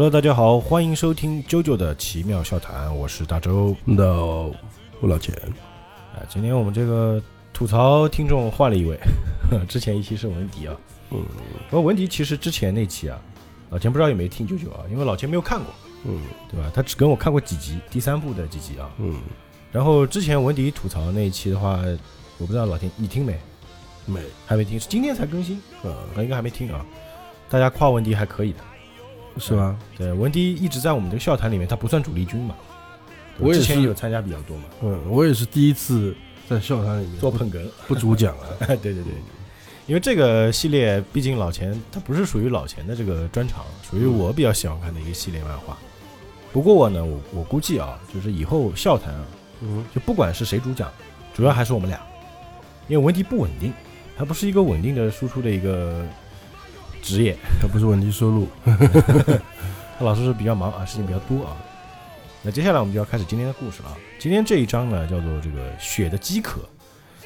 Hello，大家好，欢迎收听啾啾的奇妙笑谈，我是大周。那我老钱，啊，今天我们这个吐槽听众换了一位，之前一期是文迪啊，嗯不过文迪其实之前那期啊，老钱不知道有没有听啾啾啊，因为老钱没有看过，嗯对吧？他只跟我看过几集，第三部的几集啊。嗯，然后之前文迪吐槽那一期的话，我不知道老田你听没？没，还没听，是今天才更新，呃，应该还没听啊。大家夸文迪还可以的，是吧？对，文迪一直在我们这个笑谈里面，他不算主力军嘛。我也之前有参加比较多嘛，嗯，我也是第一次在笑谈里面不做捧哏。不主讲啊。对对对，因为这个系列毕竟老钱它不是属于老钱的这个专长，属于我比较喜欢看的一个系列漫画。不过呢，我我估计啊，就是以后笑谈啊，嗯就不管是谁主讲，主要还是我们俩，因为文迪不稳定，他不是一个稳定的输出的一个职业，他不是稳定收入。他老师是比较忙啊，事情比较多啊。那接下来我们就要开始今天的故事了啊。今天这一章呢，叫做这个血的饥渴。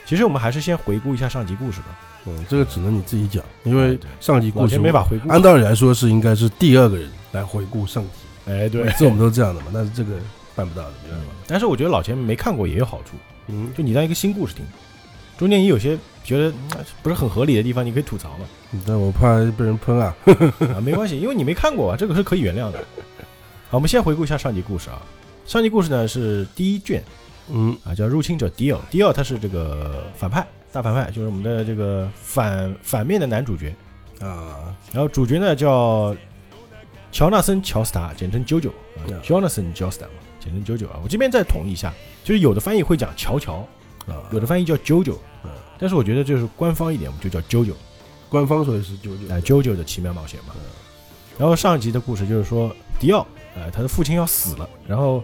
其实我们还是先回顾一下上集故事吧，嗯，这个只能你自己讲，因为上集故事没法回顾。按道理来说是应该是第二个人来回顾上集，哎，对每，次我们都是这样的嘛，但是这个办不到的，明白吗？但是我觉得老钱没看过也有好处，嗯，就你当一个新故事听，中间也有些觉得嗯不是很合理的地方，你可以吐槽嘛，但我怕被人喷啊。啊，没关系，因为你没看过啊，这个是可以原谅的。好，我们先回顾一下上集故事啊。上集故事呢是第一卷嗯啊，叫入侵者迪奥。迪奥他是这个反派，大反派，就是我们的这个反反面的男主角。啊，然后主角呢叫乔纳森·乔斯塔，简称九九啊嗯，Jonathan Joestar 嘛，简称九九啊。我这边再统一一下，就是有的翻译会讲乔乔，啊，有的翻译叫啾啾嗯，但是我觉得就是官方一点，我们就叫 JoJo，，官方说的是九九哎，啾啾的奇妙冒险嘛。然后上一集的故事就是说，迪奥，哎，他的父亲要死了，然后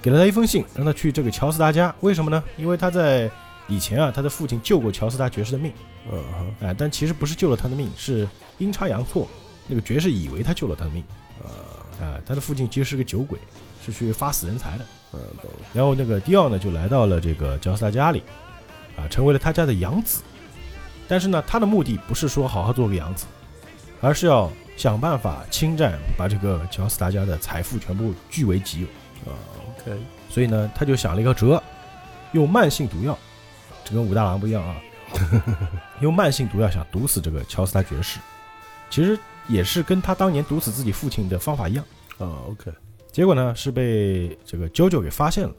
给了他一封信，让他去这个乔斯达家。为什么呢？因为他在以前啊，他的父亲救过乔斯达爵士的命，嗯哈哎，但其实不是救了他的命，是阴差阳错，那个爵士以为他救了他的命，啊，啊，他的父亲其实是个酒鬼，是去发死人财的。嗯。然后那个迪奥呢，就来到了这个乔斯达家里，啊，成为了他家的养子。但是呢，他的目的不是说好好做个养子，而是要想办法侵占，把这个乔斯达家的财富全部据为己有。啊，OK，所以呢，他就想了一个辙，用慢性毒药，这跟武大郎不一样啊，用慢性毒药想毒死这个乔斯达爵士，其实也是跟他当年毒死自己父亲的方法一样。啊，OK，结果呢是被这个啾啾给发现了，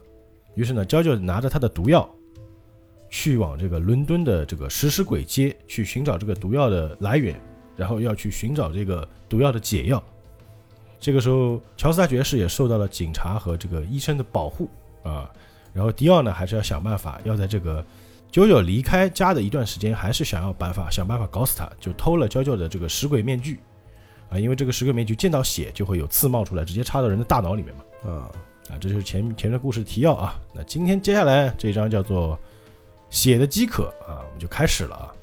于是呢，啾啾拿着他的毒药，去往这个伦敦的这个食尸鬼街去寻找这个毒药的来源，然后要去寻找这个毒药的解药。这个时候，乔斯达爵士也受到了警察和这个医生的保护啊，然后迪奥呢还是要想办法，要在这个啾啾离开家的一段时间，还是想要办法想办法搞死他，就偷了娇娇的这个食鬼面具。啊，因为这个食鬼面具见到血就会有刺冒出来，直接插到人的大脑里面嘛。啊，啊，这就是前前面的故事提要啊。那今天接下来这一章叫做“血的饥渴”啊，我们就开始了啊。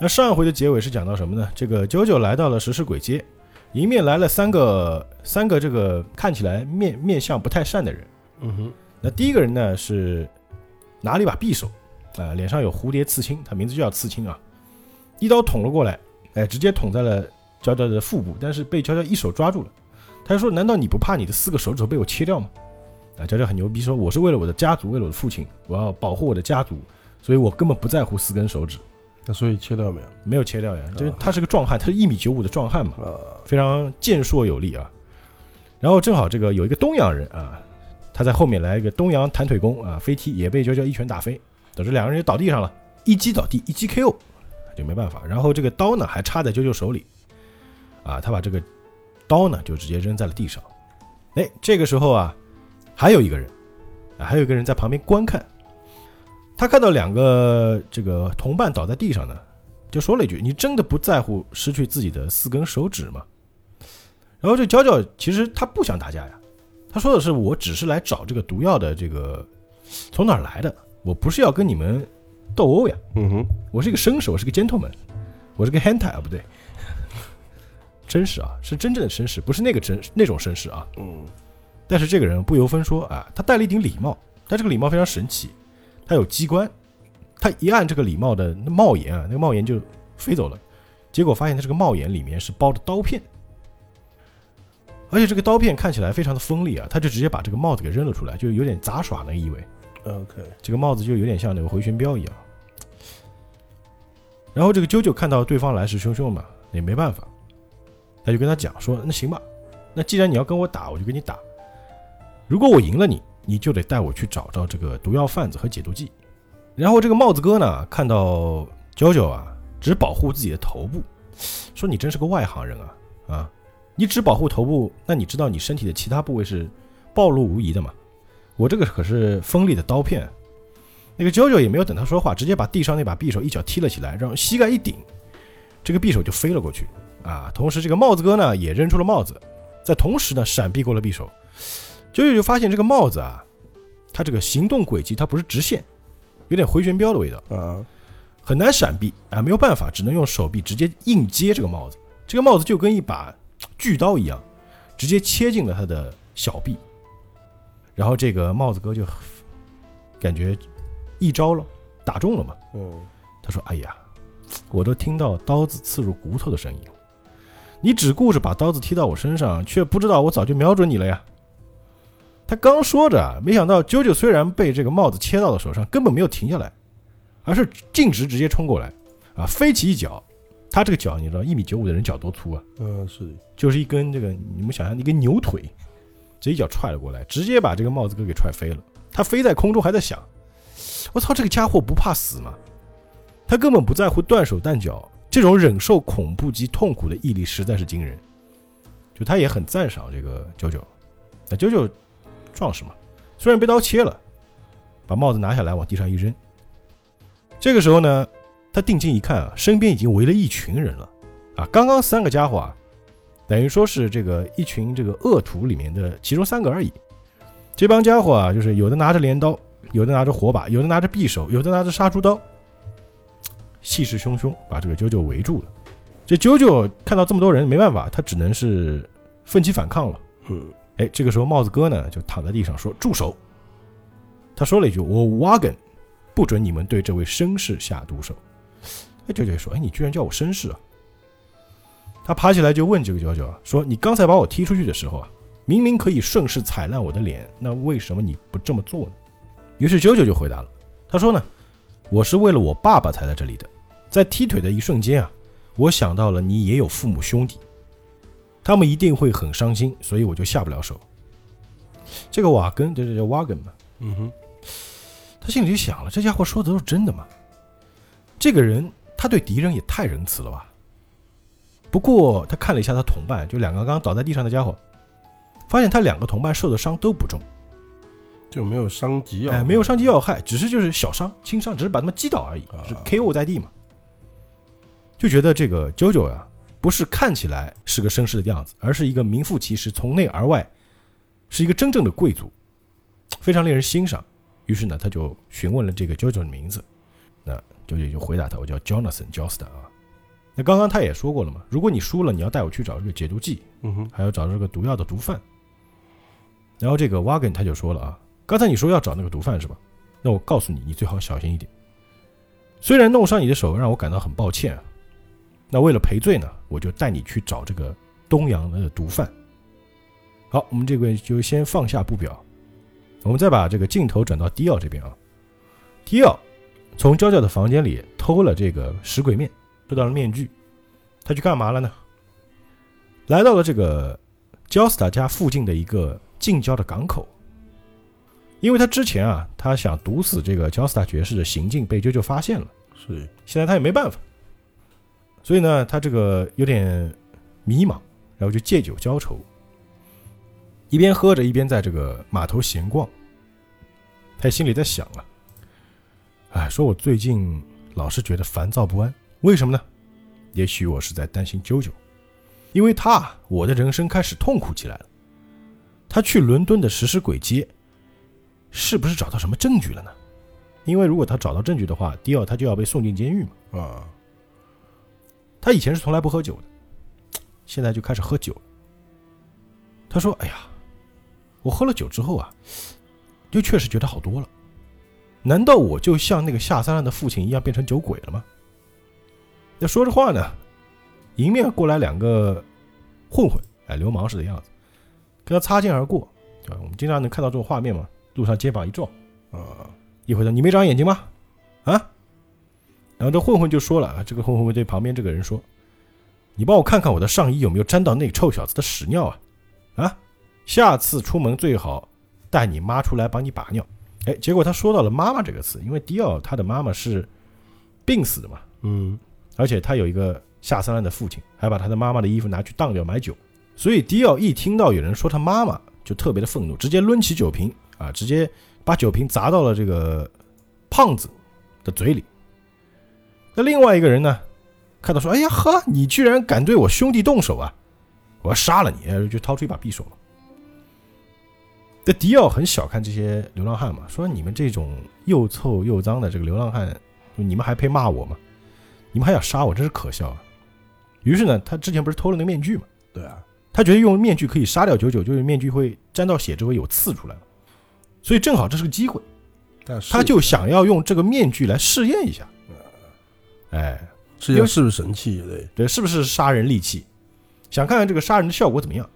那上一回的结尾是讲到什么呢？这个九九来到了食尸鬼街，迎面来了三个三个这个看起来面面相不太善的人。嗯哼，那第一个人呢是拿了一把匕首，啊、脸上有蝴蝶刺青，他名字就叫刺青啊，一刀捅了过来，哎，直接捅在了娇娇的腹部，但是被娇娇一手抓住了。他就说：“难道你不怕你的四个手指头被我切掉吗？”啊，娇娇很牛逼，说：“我是为了我的家族，为了我的父亲，我要保护我的家族，所以我根本不在乎四根手指，那所以切掉没有？没有切掉呀。就是他是个壮汉，他是一米九五的壮汉嘛，啊，非常健硕有力啊。然后正好这个有一个东洋人啊，他在后面来一个东洋弹腿功啊，飞踢也被娇娇一拳打飞，导致两个人就倒地上了，一击倒地，一击 KO，就没办法。然后这个刀呢还插在娇娇手里，啊，他把这个刀呢就直接扔在了地上。哎，这个时候啊，还有一个人，啊，还有一个人在旁边观看。他看到两个这个同伴倒在地上呢，就说了一句：“你真的不在乎失去自己的四根手指吗？”然后这娇娇其实他不想打架呀，他说的是：“我只是来找这个毒药的这个从哪儿来的，我不是要跟你们斗殴呀，嗯哼，我是一个绅士，我是个 gentleman，我是个 hentai 啊，不对，绅士啊，是真正的绅士，不是那个真那种绅士啊。嗯，但是这个人不由分说啊，他戴了一顶礼帽，但这个礼帽非常神奇，它有机关他一按这个礼帽的那帽檐啊，那个帽檐就飞走了，结果发现他这个帽檐里面是包着刀片，而且这个刀片看起来非常的锋利啊，他就直接把这个帽子给扔了出来，就有点杂耍那个意味。OK，这个帽子就有点像那个回旋镖一样。然后这个啾啾看到对方来势汹汹嘛，也没办法，他就跟他讲说：“那行吧，那既然你要跟我打，我就跟你打。如果我赢了你，你就得带我去找找这个毒药贩子和解毒剂。”然后这个帽子哥呢，看到 JoJo 啊，只保护自己的头部，说：“你真是个外行人啊啊！你只保护头部，那你知道你身体的其他部位是暴露无遗的吗？我这个可是锋利的刀片。”那个 JoJo 也没有等他说话，直接把地上那把匕首一脚踢了起来，让膝盖一顶，这个匕首就飞了过去啊！同时，这个帽子哥呢也扔出了帽子，在同时呢闪避过了匕首。九九就发现这个帽子啊，它这个行动轨迹它不是直线，有点回旋镖的味道，啊，很难闪避啊，没有办法，只能用手臂直接硬接这个帽子。这个帽子就跟一把巨刀一样，直接切进了他的小臂。然后这个帽子哥就感觉一招了，打中了嘛。嗯，他说：“哎呀，我都听到刀子刺入骨头的声音了，你只顾着把刀子踢到我身上，却不知道我早就瞄准你了呀。”他刚说着，没想到啾啾虽然被这个帽子切到了手上，根本没有停下来，而是径直直接冲过来，啊，飞起一脚。他这个脚，你知道一米九五的人脚多粗啊？嗯，是的，就是一根这个，你们想象一根牛腿，这一脚踹了过来，直接把这个帽子哥给踹飞了。他飞在空中还在想：我操，这个家伙不怕死吗？他根本不在乎断手断脚，这种忍受恐怖及痛苦的毅力实在是惊人。就他也很赞赏这个九九，那九九壮士嘛，虽然被刀切了，把帽子拿下来往地上一扔。这个时候呢，他定睛一看啊，身边已经围了一群人了啊！刚刚三个家伙啊，等于说是这个一群这个恶徒里面的其中三个而已。这帮家伙啊，就是有的拿着镰刀，有的拿着火把，有的拿着匕首，有的拿着杀猪刀，气势汹汹，把这个啾啾围住了。这啾啾看到这么多人，没办法，他只能是奋起反抗了。嗯，哎，这个时候帽子哥呢就躺在地上说：“住手！”他说了一句：“我瓦根，不准你们对这位绅士下毒手。”哎，啾啾说：“哎，你居然叫我绅士啊！”他爬起来就问这个啾啾啊：“说你刚才把我踢出去的时候啊，明明可以顺势踩烂我的脸，那为什么你不这么做呢？”于是啾啾就回答了，他说呢：“我是为了我爸爸才在这里的，在踢腿的一瞬间啊，我想到了你也有父母兄弟。”他们一定会很伤心，所以我就下不了手。这个瓦根，这这叫瓦根嘛？嗯哼，他心里就想了，这家伙说的都是真的吗？这个人，他对敌人也太仁慈了吧？不过他看了一下他同伴，就两个刚刚倒在地上的家伙，发现他两个同伴受的伤都不重，就没有伤及要，哎，没有伤及要害，只是就是小伤、轻伤，只是把他们击倒而已，啊是 KO 在地嘛。就觉得这个 JoJo 呀，不是看起来是个绅士的样子，而是一个名副其实，从内而外是一个真正的贵族，非常令人欣赏。于是呢，他就询问了这个 JoJo 的名字，那 JoJo 就回答他：“我叫 Jonathan Josta 啊。”那刚刚他也说过了嘛，如果你输了，你要带我去找这个解毒剂，嗯哼，还要找这个毒药的毒贩。然后这个 Wagon 他就说了啊，刚才你说要找那个毒贩是吧？那我告诉你，你最好小心一点。虽然弄伤你的手让我感到很抱歉啊，那为了赔罪呢，我就带你去找这个东洋的毒贩。好，我们这个就先放下不表，我们再把这个镜头转到迪奥这边啊。迪奥从娇娇的房间里偷了这个食鬼面，偷到了面具，他去干嘛了呢？来到了这个焦斯塔家附近的一个近郊的港口，因为他之前啊，他想毒死这个焦斯塔爵士的行径被啾啾发现了，是，现在他也没办法，所以呢，他这个有点迷茫，然后就借酒浇愁，一边喝着一边在这个码头闲逛，他心里在想啊，哎，说我最近老是觉得烦躁不安，为什么呢？也许我是在担心啾啾。因为他，我的人生开始痛苦起来了。他去伦敦的食尸鬼街，是不是找到什么证据了呢？因为如果他找到证据的话，迪奥他就要被送进监狱嘛。啊，他以前是从来不喝酒的，现在就开始喝酒了。他说：“哎呀，我喝了酒之后啊，就确实觉得好多了，难道我就像那个下三滥的父亲一样变成酒鬼了吗？那说着话呢，迎面过来两个混混，哎，流氓似的样子，跟他擦肩而过，对吧？我们经常能看到这种画面嘛，路上肩膀一撞，啊，一回头，你没长眼睛吗？啊？然后这混混就说了啊，这个混混对旁边这个人说：“你帮我看看我的上衣有没有沾到那臭小子的屎尿啊？啊，下次出门最好带你妈出来帮你把尿。”哎，结果他说到了“妈妈”这个词，因为迪奥他的妈妈是病死的嘛，嗯，而且他有一个下三滥的父亲，还把他的妈妈的衣服拿去当掉买酒，所以迪奥一听到有人说他妈妈，就特别的愤怒，直接抡起酒瓶啊，直接把酒瓶砸到了这个胖子的嘴里。那另外一个人呢，看到说：“哎呀呵，你居然敢对我兄弟动手啊！我要杀了你！”就掏出一把匕首嘛。这迪奥很小看这些流浪汉嘛，说你们这种又臭又脏的这个流浪汉，你们还配骂我吗？你们还想杀我，真是可笑啊！于是呢，他之前不是偷了那个面具嘛，对啊，他觉得用面具可以杀掉九九，就是面具会沾到血之后有刺出来嘛，所以正好这是个机会，但是他就想要用这个面具来试验一下。哎，是要是不是神器？对，对，是不是杀人利器？想看看这个杀人的效果怎么样？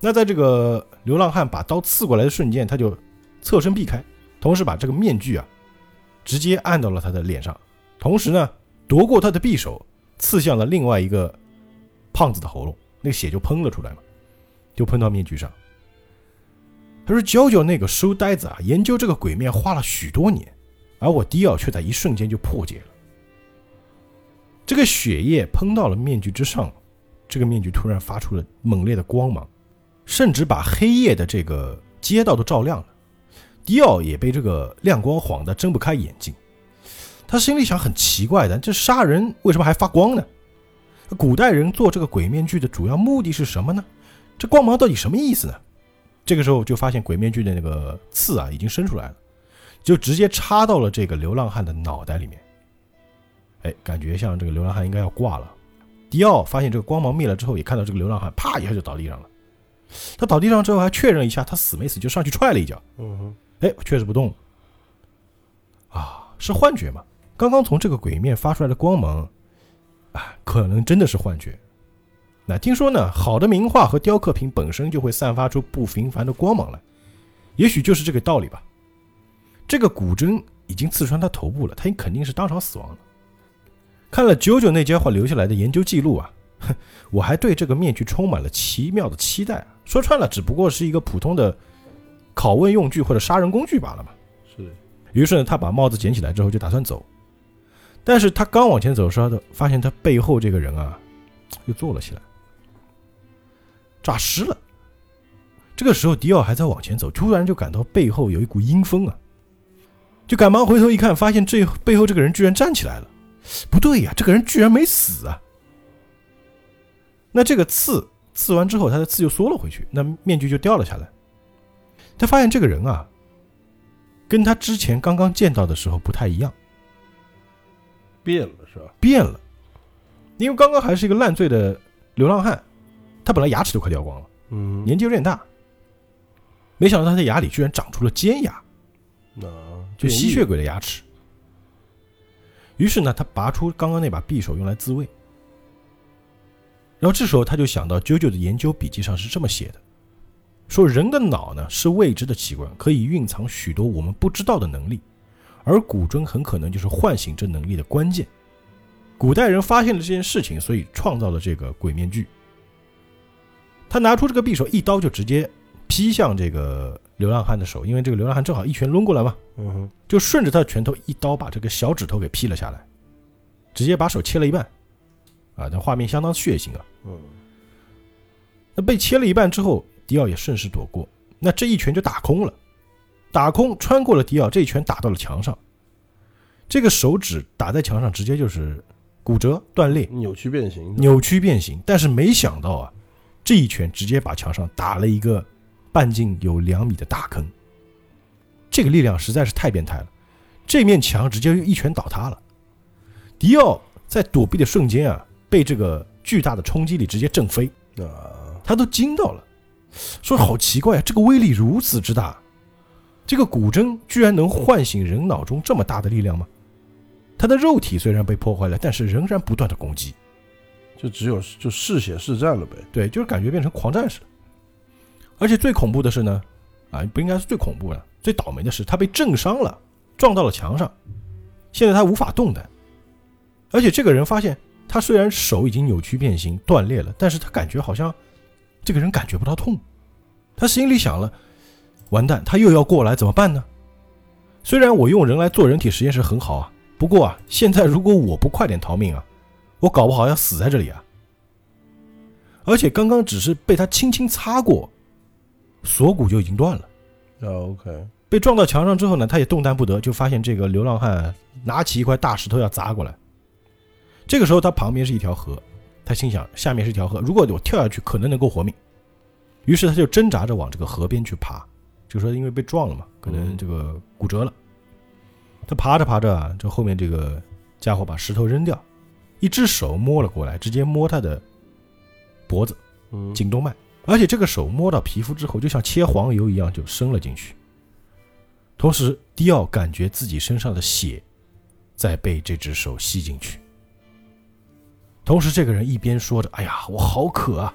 那在这个流浪汉把刀刺过来的瞬间，他就侧身避开，同时把这个面具啊直接按到了他的脸上，同时呢夺过他的匕首，刺向了另外一个胖子的喉咙，那个血就喷了出来嘛，就喷到面具上。他说：“娇娇那个书呆子啊，研究这个鬼面花了许多年，而我迪奥却在一瞬间就破解了。这个血液喷到了面具之上，这个面具突然发出了猛烈的光芒。”甚至把黑夜的这个街道都照亮了，迪奥也被这个亮光晃得睁不开眼睛。他心里想：很奇怪的，这杀人为什么还发光呢？古代人做这个鬼面具的主要目的是什么呢？这光芒到底什么意思呢？这个时候就发现鬼面具的那个刺啊已经伸出来了，就直接插到了这个流浪汉的脑袋里面。哎，感觉像这个流浪汉应该要挂了。迪奥发现这个光芒灭了之后，也看到这个流浪汉啪一下就倒地上了。他倒地上之后还确认一下他死没死，就上去踹了一脚。嗯哼，哎，确实不动。啊，是幻觉吗？刚刚从这个鬼面发出来的光芒，啊，可能真的是幻觉。那听说呢，好的名画和雕刻品本身就会散发出不平凡的光芒来，也许就是这个道理吧。这个古针已经刺穿他头部了，他肯定是当场死亡了。看了九九那家伙留下来的研究记录啊。哼，我还对这个面具充满了奇妙的期待。说穿了，只不过是一个普通的拷问用具或者杀人工具罢了嘛。是。于是呢，他把帽子捡起来之后就打算走，但是他刚往前走的时候，发现他背后这个人啊，又坐了起来，诈尸了。这个时候，迪奥还在往前走，突然就感到背后有一股阴风啊，就赶忙回头一看，发现这背后这个人居然站起来了。不对呀，这个人居然没死啊！那这个刺刺完之后，他的刺就缩了回去，那面具就掉了下来。他发现这个人啊，跟他之前刚刚见到的时候不太一样，变了是吧？变了，因为刚刚还是一个烂醉的流浪汉，他本来牙齿都快掉光了，嗯，年纪有点大，没想到他的牙里居然长出了尖牙，那就吸血鬼的牙齿。于是呢，他拔出刚刚那把匕首用来自卫。然后这时候他就想到，九九的研究笔记上是这么写的：说人的脑呢是未知的器官，可以蕴藏许多我们不知道的能力，而古筝很可能就是唤醒这能力的关键。古代人发现了这件事情，所以创造了这个鬼面具。他拿出这个匕首，一刀就直接劈向这个流浪汉的手，因为这个流浪汉正好一拳抡过来嘛，嗯哼，就顺着他的拳头一刀把这个小指头给劈了下来，直接把手切了一半。啊，这画面相当血腥啊！嗯，那被切了一半之后，迪奥也顺势躲过，那这一拳就打空了，打空穿过了迪奥，这一拳打到了墙上，这个手指打在墙上，直接就是骨折断裂、扭曲变形，扭曲变形。但是没想到啊，这一拳直接把墙上打了一个半径有两米的大坑，这个力量实在是太变态了，这面墙直接一拳倒塌了。迪奥在躲避的瞬间啊！被这个巨大的冲击力直接震飞啊！他都惊到了，说：“好奇怪啊，这个威力如此之大。”这个古筝居然能唤醒人脑中这么大的力量吗？他的肉体虽然被破坏了，但是仍然不断的攻击。就只有就嗜血是战了呗。对，就是感觉变成狂战士了。而且最恐怖的是呢，啊，不应该是最恐怖的，最倒霉的是他被震伤了，撞到了墙上，现在他无法动弹。而且这个人发现，他虽然手已经扭曲变形断裂了，但是他感觉好像这个人感觉不到痛。他心里想了，完蛋，他又要过来怎么办呢？虽然我用人来做人体实验室很好啊，不过啊，现在如果我不快点逃命啊，我搞不好要死在这里啊。而且刚刚只是被他轻轻擦过，锁骨就已经断了。啊，OK，被撞到墙上之后呢，他也动弹不得，就发现这个流浪汉拿起一块大石头要砸过来。这个时候他旁边是一条河，他心想下面是一条河，如果我跳下去可能能够活命。于是他就挣扎着往这个河边去爬，就说因为被撞了嘛，可能这个骨折了。他爬着爬着啊，这后面这个家伙把石头扔掉，一只手摸了过来，直接摸他的脖子、嗯，颈动脉，而且这个手摸到皮肤之后，就像切黄油一样就伸了进去。同时，迪奥感觉自己身上的血在被这只手吸进去。同时，这个人一边说着：“哎呀，我好渴啊，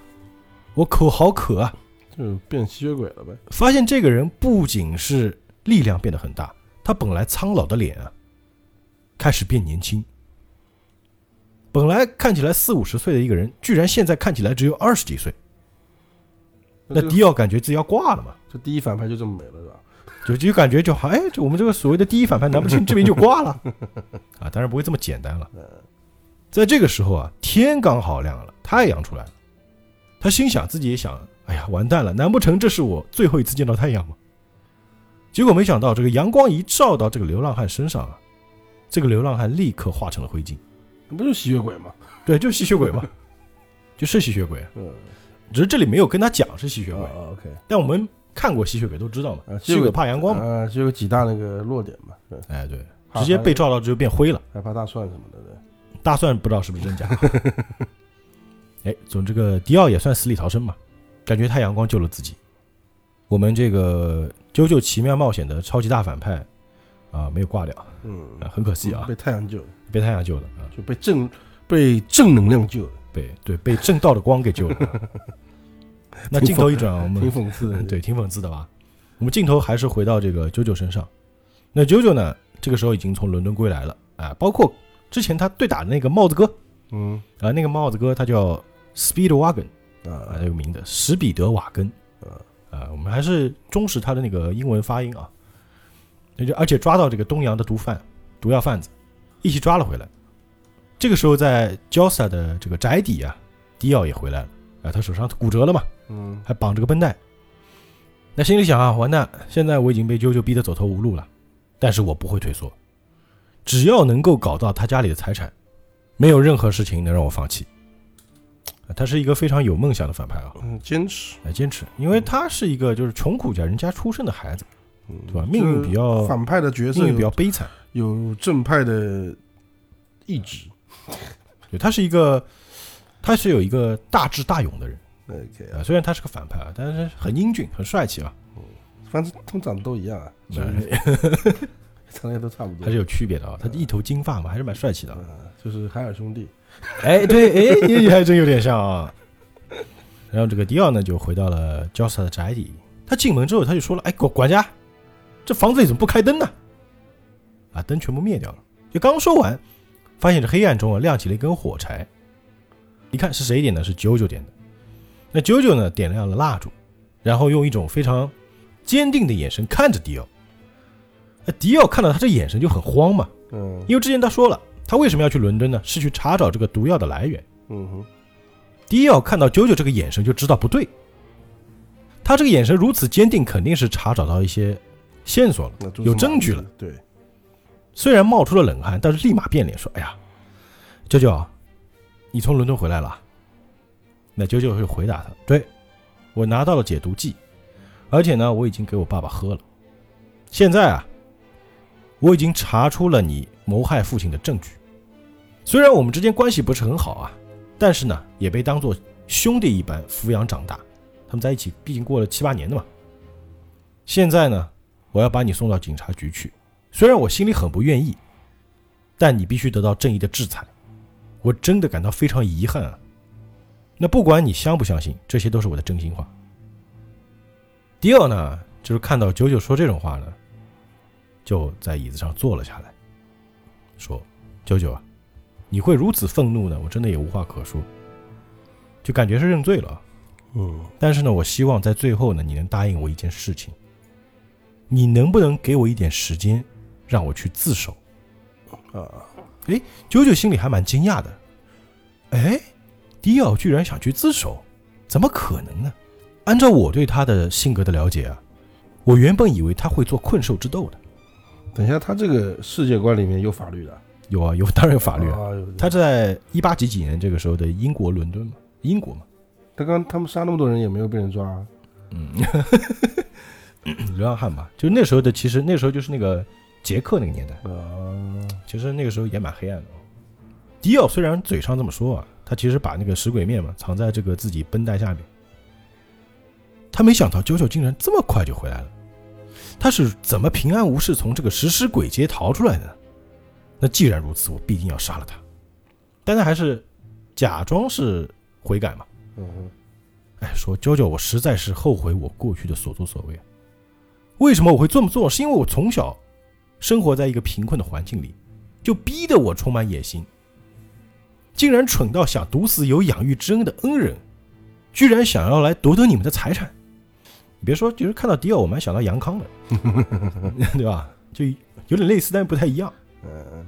我口好渴啊。”就变吸血鬼了呗。发现这个人不仅是力量变得很大，他本来苍老的脸啊，开始变年轻。本来看起来四五十岁的一个人，居然现在看起来只有二十几岁。那这迪奥感觉自己要挂了嘛，这第一反派就这么没了是吧？就就感觉就好，哎，就我们这个所谓的第一反派，难不成这边就挂了？啊，当然不会这么简单了。在这个时候啊，天刚好亮了，太阳出来了。他心想，自己也想，哎呀，完蛋了，难不成这是我最后一次见到太阳吗？结果没想到，这个阳光一照到这个流浪汉身上啊，这个流浪汉立刻化成了灰烬。那不就是吸血鬼吗？对，就是吸血鬼嘛，就是吸血鬼，嗯，只是这里没有跟他讲是吸血鬼，啊，OK，但我们看过吸血鬼都知道嘛，啊，吸血鬼怕阳光嘛，啊，就有几大那个弱点嘛，对，哎，对，直接被照到就变灰了。害怕大蒜什么的，对。大蒜不知道是不是真假。哎，总这个迪奥也算死里逃生嘛，感觉太阳光救了自己。我们这个《啾啾奇妙冒险》的超级大反派啊，没有挂掉，嗯啊，很可惜啊，被太阳救了，被太阳救了啊，就被正被正能量救了，被对被正道的光给救了。那镜头一转，我们挺讽刺的。对，挺讽刺的吧？我们镜头还是回到这个啾啾身上。那啾啾呢，这个时候已经从伦敦归来了啊，包括之前他对打的那个帽子哥嗯啊，那个帽子哥他叫 Speedwagon。啊，啊这个名字史彼得瓦根，啊啊，我们还是忠实他的那个英文发音啊。那就而且抓到这个东洋的毒贩、毒药贩子，一起抓了回来。这个时候，在 Josa 的这个宅邸啊，迪奥也回来了啊，他手上骨折了嘛，嗯还绑着个绷带。那心里想啊，完蛋，现在我已经被啾啾逼得走投无路了，但是我不会退缩，只要能够搞到他家里的财产，没有任何事情能让我放弃。啊他是一个非常有梦想的反派啊。嗯，坚持，来坚持，因为他是一个就是穷苦家人家出身的孩子，嗯对吧？命运比较反派的角色命运比较悲惨，有正派的意志。对，他是一个他是有一个大智大勇的人 OK 啊。虽然他是个反派啊，但是很英俊，很帅气啊，反正他们长得都一样啊，对长得也都差不多。还是有区别的啊。他一头金发嘛，还是蛮帅气的啊。啊，就是海尔兄弟。哎，对，哎，也还真有点像啊。然后这个迪奥呢，就回到了 Josa 的宅邸。他进门之后，他就说了：“哎，管管家，这房子里怎么不开灯呢？”啊，灯全部灭掉了。就刚说完，发现这黑暗中啊亮起了一根火柴。一看是谁点的？是九九点的。那九九呢，点亮了蜡烛，然后用一种非常坚定的眼神看着迪奥。那迪奥看到他这眼神就很慌嘛，嗯因为之前他说了，他为什么要去伦敦呢？是去查找这个毒药的来源。嗯哼，迪奥看到九九这个眼神就知道不对，他这个眼神如此坚定，肯定是查找到一些线索了，有证据了。对，虽然冒出了冷汗，但是立马变脸说：“哎呀，九九，你从伦敦回来了？”那九九会回答他：“对，我拿到了解毒剂，而且呢，我已经给我爸爸喝了。现在啊，我已经查出了你谋害父亲的证据。虽然我们之间关系不是很好啊，但是呢，也被当做兄弟一般抚养长大。他们在一起毕竟过了七八年的嘛。现在呢，我要把你送到警察局去。虽然我心里很不愿意，但你必须得到正义的制裁。我真的感到非常遗憾啊。那不管你相不相信，这些都是我的真心话。迪奥呢，就是看到九九说这种话呢，就在椅子上坐了下来，说：“九九啊，你会如此愤怒呢？我真的也无话可说，就感觉是认罪了。嗯，但是呢，我希望在最后呢，你能答应我一件事情，你能不能给我一点时间，让我去自首？”啊，九九心里还蛮惊讶的，哎，迪奥居然想去自首，怎么可能呢？按照我对他的性格的了解啊，我原本以为他会做困兽之斗的。等一下，他这个世界观里面有法律的，有啊，有，当然有法律啊。啊，他在一八几几年这个时候的英国伦敦嘛，英国嘛，他刚他们杀那么多人也没有被人抓啊，嗯，流浪汉吧，就那时候的，其实那时候就是那个捷克那个年代，啊，其实那个时候也蛮黑暗的。迪奥虽然嘴上这么说啊，他其实把那个食鬼面嘛藏在这个自己绷带下面。他没想到九九竟然这么快就回来了，他是怎么平安无事从这个食尸鬼街逃出来的呢？那既然如此，我必定要杀了他。但他还是假装是悔改嘛，嗯哼，哎，说九九，我实在是后悔我过去的所作所为。为什么我会这么做？是因为我从小生活在一个贫困的环境里，就逼得我充满野心，竟然蠢到想毒死有养育之恩的恩人，居然想要来夺得你们的财产。你别说，就是看到迪奥，我们还想到杨康的，对吧？就有点类似，但是不太一样。嗯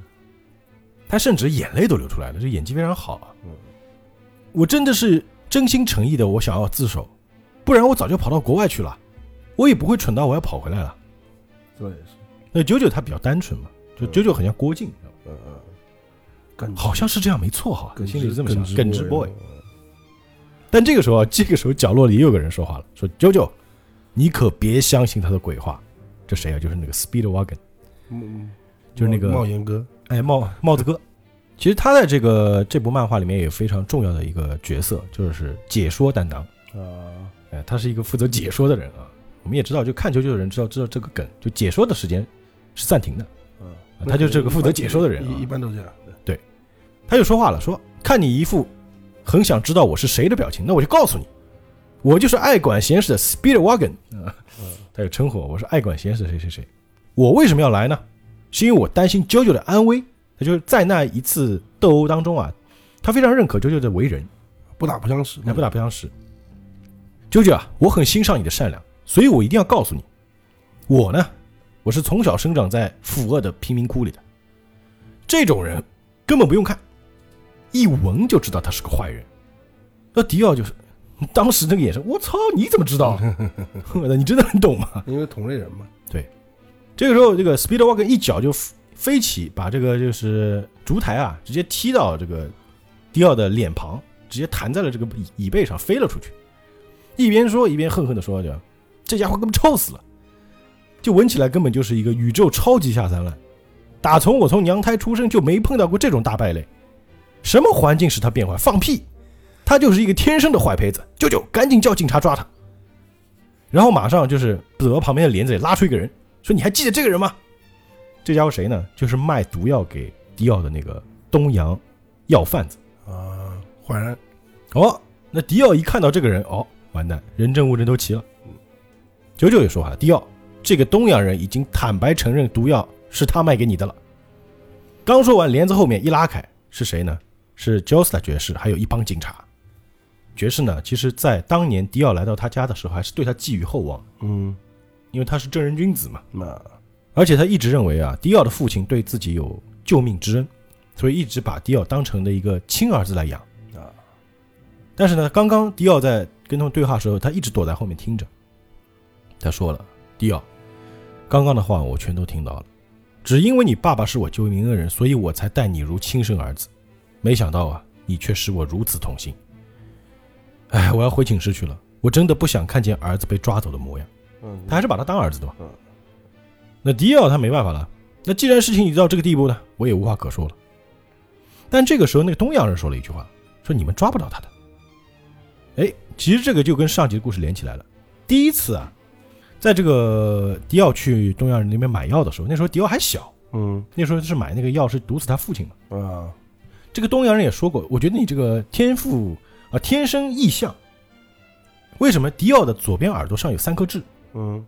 他甚至眼泪都流出来了，这演技非常好啊嗯！我真的是真心诚意的，我想要自首，不然我早就跑到国外去了，我也不会蠢到我要跑回来了。这也是，那九九他比较单纯嘛，就九九很像郭靖，嗯嗯，好像是这样没错哈，耿心里是这么想，耿耿直 boy。嗯但这个时候啊，这个时候角落里又有个人说话了，说九九，你可别相信他的鬼话。这谁啊？就是那个 Speedwagon，嗯，就是那个帽檐哥，哎，帽帽子哥。其实他在这个这部漫画里面也有非常重要的一个角色，就是解说担当。啊，哎，他是一个负责解说的人啊。我们也知道，就看球球的人知道知道这个梗，就解说的时间是暂停的。嗯啊他就这个负责解说的人啊一一般都这样，对他就说话了，说看你一副很想知道我是谁的表情，那我就告诉你，我就是爱管闲事的 Speedwagon 啊。他就称呼我，我是爱管闲事的谁谁谁。我为什么要来呢？是因为我担心 JoJo 的安危。他就是在那一次斗殴当中啊，他非常认可 JoJo 的为人，不打不相识，那不打不相识。JoJo 啊，我很欣赏你的善良，所以我一定要告诉你，我呢，我是从小生长在腐恶的贫民窟里的，这种人根本不用看，一闻就知道他是个坏人。那迪奥就是当时那个眼神，我操，你怎么知道？你真的很懂吗？因为同类人嘛，对这个时候，这个 Speedwagon 一脚就飞起，把这个就是烛台啊，直接踢到这个迪奥的脸庞，直接弹在了这个椅椅背上，飞了出去。一边说一边恨恨的说：“着，这家伙根本臭死了，就闻起来根本就是一个宇宙超级下三滥。打从我从娘胎出生就没碰到过这种大败类，什么环境使他变坏？放屁！他就是一个天生的坏胚子。舅舅，赶紧叫警察抓他。”然后马上就是走到旁边的帘子里拉出一个人。说你还记得这个人吗？这家伙谁呢？就是卖毒药给迪奥的那个东洋药贩子。啊，坏人，哦，那迪奥一看到这个人，哦，完蛋，人证物证都齐了。九九也说话了，迪奥，这个东洋人已经坦白承认毒药是他卖给你的了。刚说完，帘子后面一拉开，是谁呢？是 Josta 爵士，还有一帮警察。爵士呢，其实在当年迪奥来到他家的时候，还是对他寄予厚望，嗯，因为他是正人君子嘛。那而且他一直认为啊，迪奥的父亲对自己有救命之恩，所以一直把迪奥当成了一个亲儿子来养啊。但是呢，刚刚迪奥在跟他们对话的时候，他一直躲在后面听着。他说了：“迪奥，刚刚的话我全都听到了，只因为你爸爸是我救命恩人，所以我才待你如亲生儿子。没想到啊，你却使我如此痛心。哎，我要回寝室去了，我真的不想看见儿子被抓走的模样。嗯，他还是把他当儿子的嘛嗯。那迪奥他没办法了，那既然事情已到这个地步呢，我也无话可说了。但这个时候，那个东洋人说了一句话，说你们抓不到他的。哎，其实这个就跟上集的故事连起来了。第一次啊，在这个迪奥去东洋人那边买药的时候，那时候迪奥还小，嗯那时候是买那个药是毒死他父亲嘛。啊，这个东洋人也说过，我觉得你这个天赋啊、天生异象。为什么迪奥的左边耳朵上有三颗痣？嗯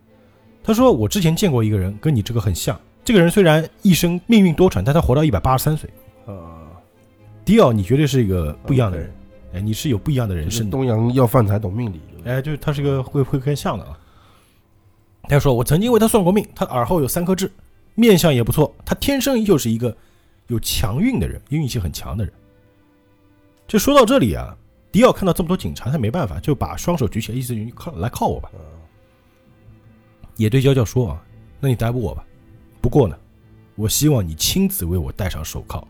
他说我之前见过一个人跟你这个很像，这个人虽然一生命运多舛，但他活到一百八十三岁。啊，迪奥，你绝对是一个不一样的人，哎，你是有不一样的人生的。东洋要饭才懂命理，哎，就是他是个会会更像的啊。他说我曾经为他算过命，他耳后有三颗痣，面相也不错，他天生就是一个有强运的人，运气很强的人。就说到这里啊，迪奥看到这么多警察，他没办法，就把双手举起来，意思你靠来靠我吧。也对娇娇说啊，那你逮捕我吧，不过呢，我希望你亲自为我戴上手铐，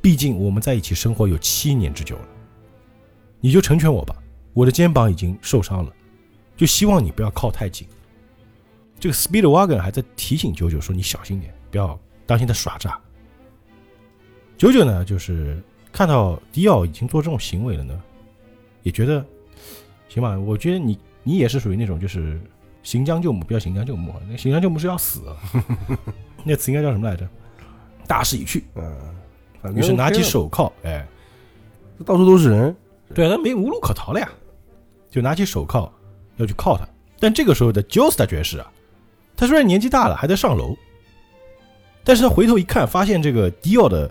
毕竟我们在一起生活有七年之久了，你就成全我吧。我的肩膀已经受伤了，就希望你不要靠太近。这个 Speedwagon 还在提醒九九说：“你小心点，不要当心他耍诈。”九九呢，就是看到迪奥已经做这种行为了呢，也觉得行吧。我觉得你你也是属于那种就是行将就木，不要行将就木，那行将就木是要死啊。那词应该叫什么来着？大势已去，嗯，反正于是拿起，手铐，哎，到处都是人，对，他没无路可逃了呀，就拿起手铐要去铐他。但这个时候的 Josta 爵士啊，他虽然年纪大了，还在上楼，但是他回头一看，发现这个迪奥的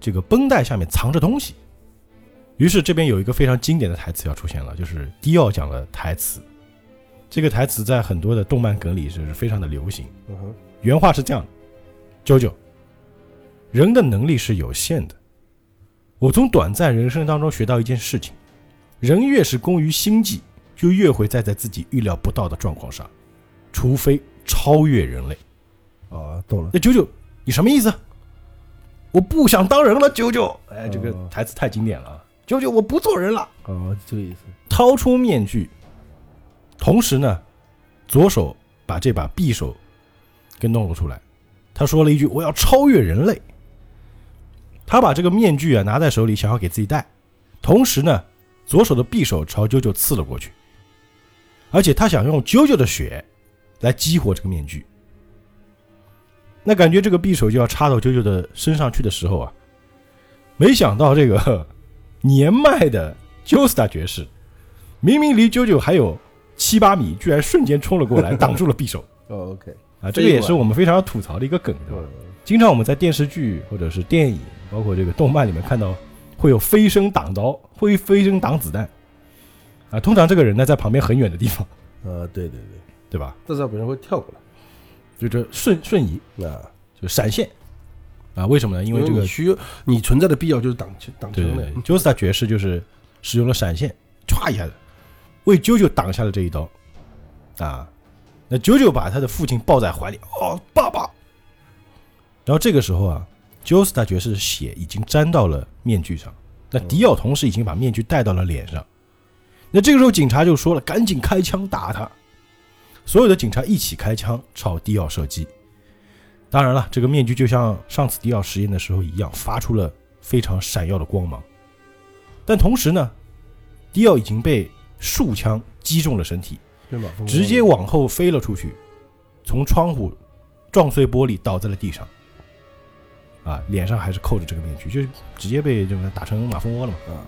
这个绷带下面藏着东西。于是这边有一个非常经典的台词要出现了，就是迪奥讲的台词。这个台词在很多的动漫梗里是非常的流行。嗯，原话是这样的：“九九，人的能力是有限的。我从短暂人生当中学到一件事情：人越是工于心计，就越会栽在自己预料不到的状况上，除非超越人类。啊，懂了，那九九，你什么意思？我不想当人了，九九。哎，这个哦台词太经典了啊！九九，我不做人了。哦，这个意思，掏出面具，同时呢，左手把这把匕首给弄了出来。他说了一句：“我要超越人类。”他把这个面具啊拿在手里，想要给自己戴，同时呢，左手的匕首朝啾啾刺了过去，而且他想用啾啾的血来激活这个面具。那感觉这个匕首就要插到啾啾的身上去的时候啊，没想到这个 年迈的 Joestar 爵士，明明离啾啾还有七八米，居然瞬间冲了过来，挡住了匕首 哦，OK，啊！这个也是我们非常吐槽的一个梗，对吧？嗯，经常我们在电视剧或者是电影，包括这个动漫里面看到，会有飞身挡刀，会飞身挡子弹，啊，通常这个人呢在旁边很远的地方，呃，对对对，对吧？至少别人会跳过来，就这瞬瞬移，啊，就闪现，啊，为什么呢？因为这个你需要你存在的必要就是挡挡枪的对对对，，Joestar 爵士就是使用了闪现，歘一下子为啾啾挡下了这一刀，啊，那啾啾把他的父亲抱在怀里，哦，爸爸。然后这个时候啊，Joestar 爵士的血已经沾到了面具上，那迪奥同时已经把面具戴到了脸上。那这个时候警察就说了，赶紧开枪打他。所有的警察一起开枪朝迪奥射击。当然了，这个面具就像上次迪奥实验的时候一样，发出了非常闪耀的光芒。但同时呢，迪奥已经被数枪击中了身体，直接往后飞了出去，从窗户撞碎玻璃，倒在了地上。啊，脸上还是扣着这个面具，就是直接被这个打成马蜂窝了嘛。啊，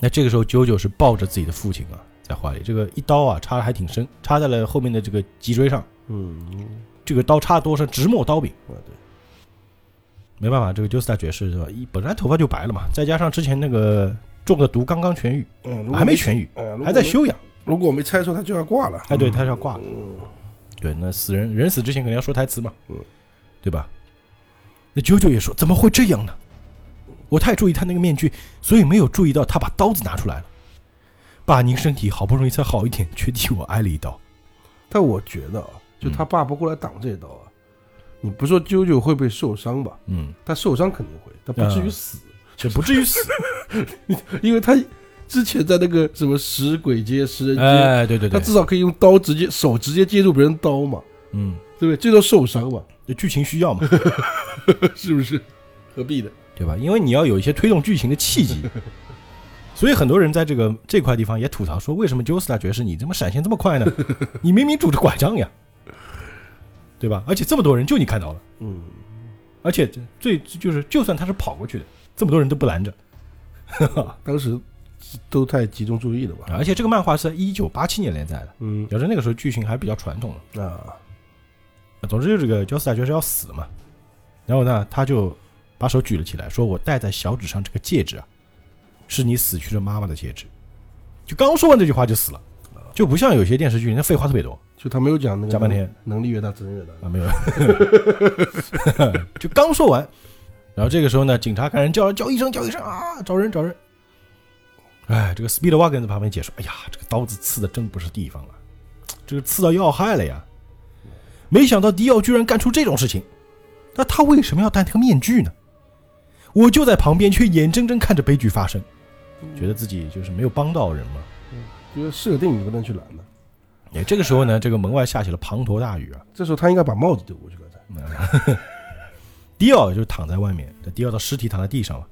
那这个时候，九九是抱着自己的父亲啊，在怀里，这个一刀啊插的还挺深，插在了后面的这个脊椎上。嗯，这个刀插得多深，直没刀柄。啊对，没办法，这个 Joestar 爵士是吧？一本来头发就白了嘛，再加上之前那个中的毒刚刚痊愈，嗯，还没痊愈，还在休养。如果我没猜错，他就要挂了。哎，对，他是要挂了。嗯，对，那死人人死之前肯定要说台词嘛，嗯，对吧？那九九也说怎么会这样呢？我太注意他那个面具，所以没有注意到他把刀子拿出来了。爸，您身体好不容易才好一点，却替我挨了一刀。但我觉得啊，就他爸不过来挡这一刀啊，你不说啾啾会不会受伤吧？嗯，他受伤肯定会，但不至于死，这不至于死。因为他之前在那个什么食鬼街、食人街，哎，对对对，他至少可以用刀直接手直接接住别人刀嘛，嗯，对不对？这都受伤嘛，这剧情需要嘛，是不是？何必的？对吧？因为你要有一些推动剧情的契机，所以很多人在这个这块地方也吐槽说，为什么 Joestar 爵士你怎么闪现这么快呢？你明明拄着拐杖呀，对吧？而且这么多人就你看到了，嗯，而且最就是就算他是跑过去的，这么多人都不拦着，当时都太集中注意了吧？而且这个漫画是在一九八七年连载的，嗯。表示那个时候剧情还比较传统了。啊，总之，就这个 Joestar 爵士要死嘛，然后呢，他就把手举了起来，说我戴在小指上这个戒指啊，是你死去的妈妈的戒指。就刚说完这句话就死了，就不像有些电视剧，那废话特别多就他没有讲那个讲半天能力越大责任越大啊，没有，就刚说完，然后这个时候呢，警察赶人叫叫一声叫一声啊，找人找人。哎，这个 Speedwagon 在旁边解说，哎呀，这个刀子刺的真不是地方啊，这个刺到要害了呀。没想到迪奥居然干出这种事情，那他为什么要戴那个面具呢？我就在旁边，却眼睁睁看着悲剧发生，觉得自己就是没有帮到人嘛。就是设定你不能去拦的。哎，这个时候呢，这个门外下起了滂沱大雨啊。这时候他应该把帽子丢过去，刚才。迪奥就躺在外面，这迪奥的尸体躺在地上了。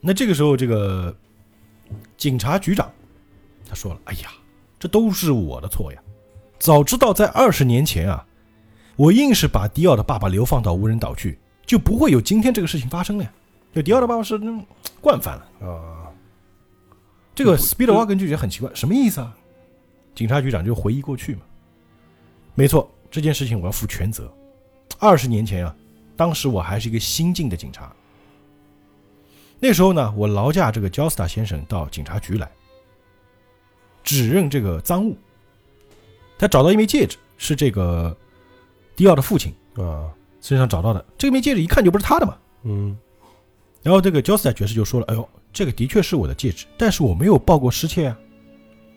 那这个时候，这个警察局长他说了：“哎呀，这都是我的错呀！早知道在二十年前啊，我硬是把迪奥的爸爸流放到无人岛去，就不会有今天这个事情发生了呀。就迪奥的爸爸是嗯惯犯了。啊，这个 Speedwagon 就觉得很奇怪，什么意思啊？警察局长就回忆过去嘛。没错，这件事情我要负全责。二十年前啊，当时我还是一个新进的警察。那时候呢，我劳驾这个 Joestar 先生到警察局来，指认这个赃物。他找到一枚戒指，是这个迪奥的父亲啊，身上找到的。这枚戒指一看就不是他的嘛。嗯，然后这个 Joestar 爵士就说了：“哎呦，这个的确是我的戒指，但是我没有报过失窃啊。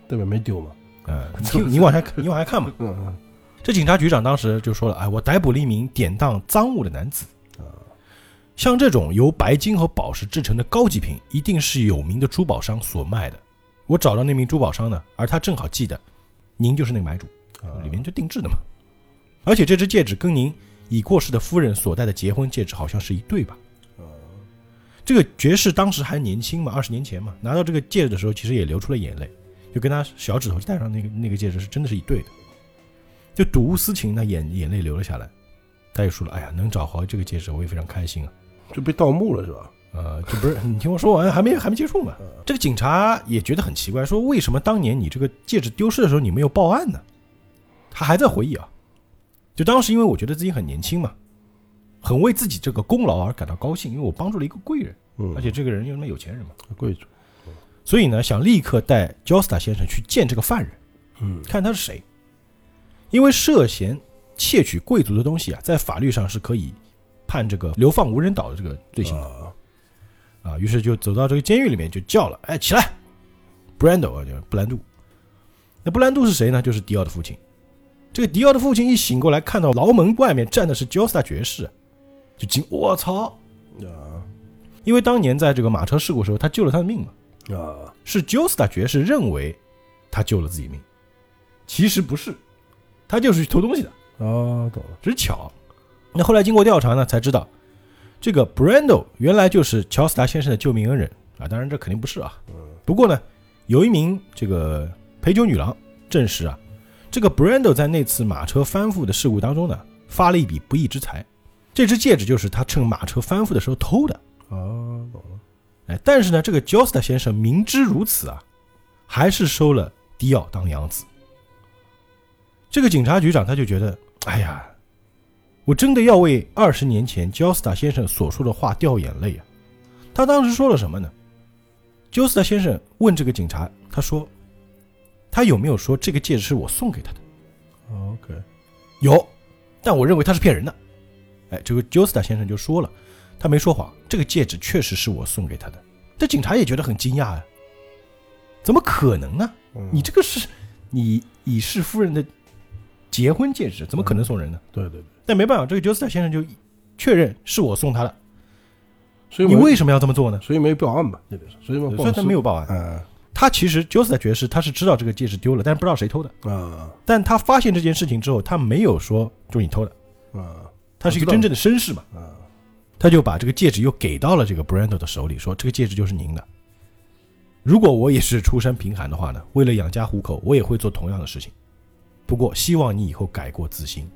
对吧？没丢嘛。呃，你你往下看，你往下看嘛。嗯嗯这警察局长当时就说了：“哎，我逮捕了一名典当赃物的男子。像这种由白金和宝石制成的高级品，一定是有名的珠宝商所卖的。我找到那名珠宝商呢，而他正好记得您就是那个买主，啊里面就定制的嘛。而且这只戒指跟您已过世的夫人所戴的结婚戒指好像是一对吧？这个爵士当时还年轻嘛，二十年前嘛，拿到这个戒指的时候，其实也流出了眼泪，就跟他小指头戴上那个那个戒指是真的是一对的，就睹物思情，那眼眼泪流了下来。他也说了，哎呀，能找回这个戒指，我也非常开心啊。就被盗墓了是吧？呃，就不是你听我说完，还没还没结束嘛。这个警察也觉得很奇怪，说为什么当年你这个戒指丢失的时候你没有报案呢？他还在回忆啊，就当时因为我觉得自己很年轻嘛，很为自己这个功劳而感到高兴，因为我帮助了一个贵人，嗯，而且这个人又那么有钱人嘛，贵族。所以呢，想立刻带 Joestar 先生去见这个犯人，嗯看他是谁，因为涉嫌窃取贵族的东西啊，在法律上是可以判这个流放无人岛的这个罪行的。啊，啊，于是就走到这个监狱里面，就叫了：“哎，起来，Brando 啊，就是布兰度。那布兰度是谁呢？就是迪奥的父亲。这个迪奥的父亲一醒过来，看到牢门外面站的是 Joestar 爵士，就惊：我操！啊因为当年在这个马车事故的时候，他救了他的命嘛，啊，是 Joestar 爵士认为他救了自己命，其实不是，他就是去偷东西的。啊，懂了。只是巧。那后来经过调查呢，才知道这个 Brando 原来就是乔斯达先生的救命恩人啊。当然这肯定不是啊。嗯不过呢，有一名这个陪酒女郎证实啊，这个 Brando 在那次马车翻覆的事故当中呢，发了一笔不义之财。这只戒指就是他趁马车翻覆的时候偷的。啊，懂了。哎，但是呢，这个 Joestar 先生明知如此啊，还是收了迪奥当养子。这个警察局长他就觉得，哎呀，我真的要为二十年前 Joestar 先生所说的话掉眼泪啊！他当时说了什么呢？Joestar 先生问这个警察，他说，他有没有说这个戒指是我送给他的？OK，有，但我认为他是骗人的。哎，这个 Joestar 先生就说了，他没说谎，这个戒指确实是我送给他的。这警察也觉得很惊讶啊，怎么可能呢？嗯你这个是你已逝夫人的结婚戒指，怎么可能送人呢？对对对，但没办法，这个 Joestar 先生就确认是我送他的。所以你为什么要这么做呢？所以没报案吧？这个是，所以没所以他没有报案。嗯他其实 Joestar 爵士他是知道这个戒指丢了，但是不知道谁偷的。啊但他发现这件事情之后，他没有说就是你偷的，啊他是一个真正的绅士嘛。啊！他就把这个戒指又给到了这个 Brando 的手里，说这个戒指就是您的。如果我也是出身贫寒的话呢，为了养家糊口，我也会做同样的事情。不过希望你以后改过自新。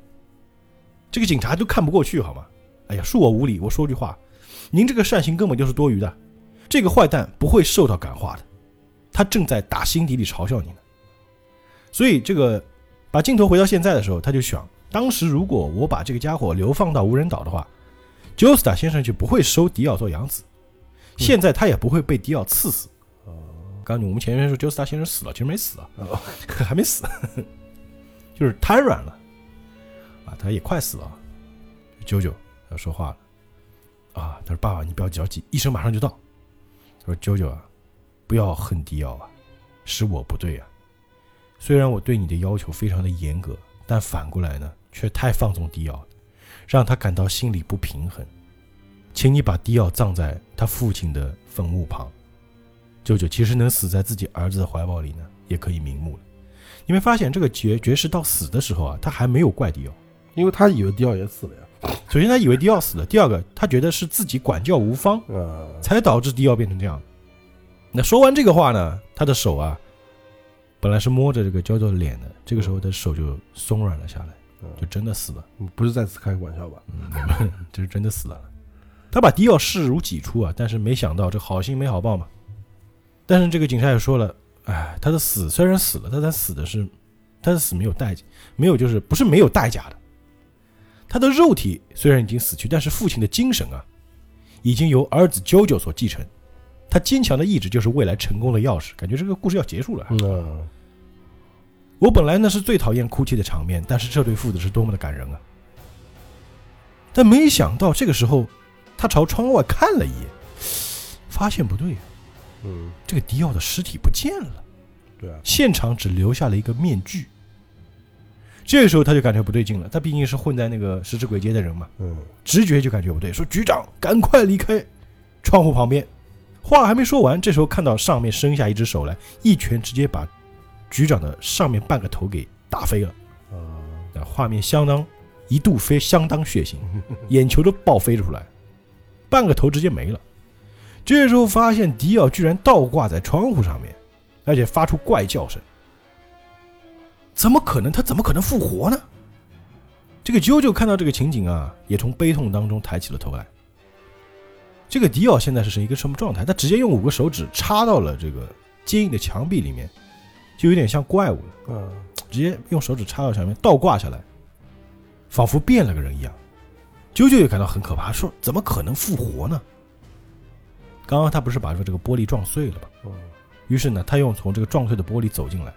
这个警察都看不过去，好吗？哎呀，恕我无礼，我说句话，您这个善行根本就是多余的。这个坏蛋不会受到感化的，他正在打心底里嘲笑你呢。所以这个把镜头回到现在的时候，他就想，当时如果我把这个家伙流放到无人岛的话，鸠斯塔先生就不会收迪奥做养子，现在他也不会被迪奥刺死。刚我们前面说鸠斯塔先生死了，其实没死啊，还没死，就是瘫软了啊，他也快死了。舅舅要说话了啊，他说：“爸爸，你不要着急，医生马上就到。”他说：“舅舅啊，不要恨迪奥啊，是我不对啊。虽然我对你的要求非常的严格，但反过来呢，却太放纵迪奥，让他感到心里不平衡。请你把迪奥葬在他父亲的坟墓旁。”舅舅其实能死在自己儿子的怀抱里呢，也可以瞑目了。你会发现，这个爵爵士到死的时候啊，他还没有怪迪奥，因为他以为迪奥也死了呀。首先，他以为迪奥死了；第二个，他觉得是自己管教无方，才导致迪奥变成这样。那说完这个话呢，他的手啊，本来是摸着这个娇娇的脸的，这个时候的手就松软了下来，就真的死了。不是在此开玩笑吧？嗯，这是真的死了。他把迪奥视如己出啊，但是没想到这好心没好报嘛。但是这个警察也说了，哎，他的死虽然死了，但他死的是，他的死没有代价，没有就是不是没有代价的。他的肉体虽然已经死去，但是父亲的精神啊，已经由儿子啾啾所继承。他坚强的意志就是未来成功的钥匙。感觉这个故事要结束了。嗯，我本来呢是最讨厌哭泣的场面，但是这对父子是多么的感人啊！但没想到这个时候，他朝窗外看了一眼，发现不对。嗯，这个迪奥的尸体不见了，对啊，现场只留下了一个面具。这个时候他就感觉不对劲了，他毕竟是混在那个十之鬼街的人嘛，嗯，直觉就感觉不对，说局长赶快离开窗户旁边。话还没说完，这时候看到上面伸下一只手来，一拳直接把局长的上面半个头给打飞了。啊，画面相当一度非相当血腥，眼球都爆飞了出来，半个头直接没了。这时候发现迪奥居然倒挂在窗户上面，而且发出怪叫声。怎么可能？他怎么可能复活呢？这个啾啾看到这个情景啊，也从悲痛当中抬起了头来。这个迪奥现在是一个什么状态？他直接用五个手指插到了这个坚硬的墙壁里面，就有点像怪物了。嗯，直接用手指插到上面，倒挂下来，仿佛变了个人一样。啾啾也感到很可怕，说：“怎么可能复活呢？”刚刚他不是把这个玻璃撞碎了吗？嗯，于是呢，他又从这个撞碎的玻璃走进来。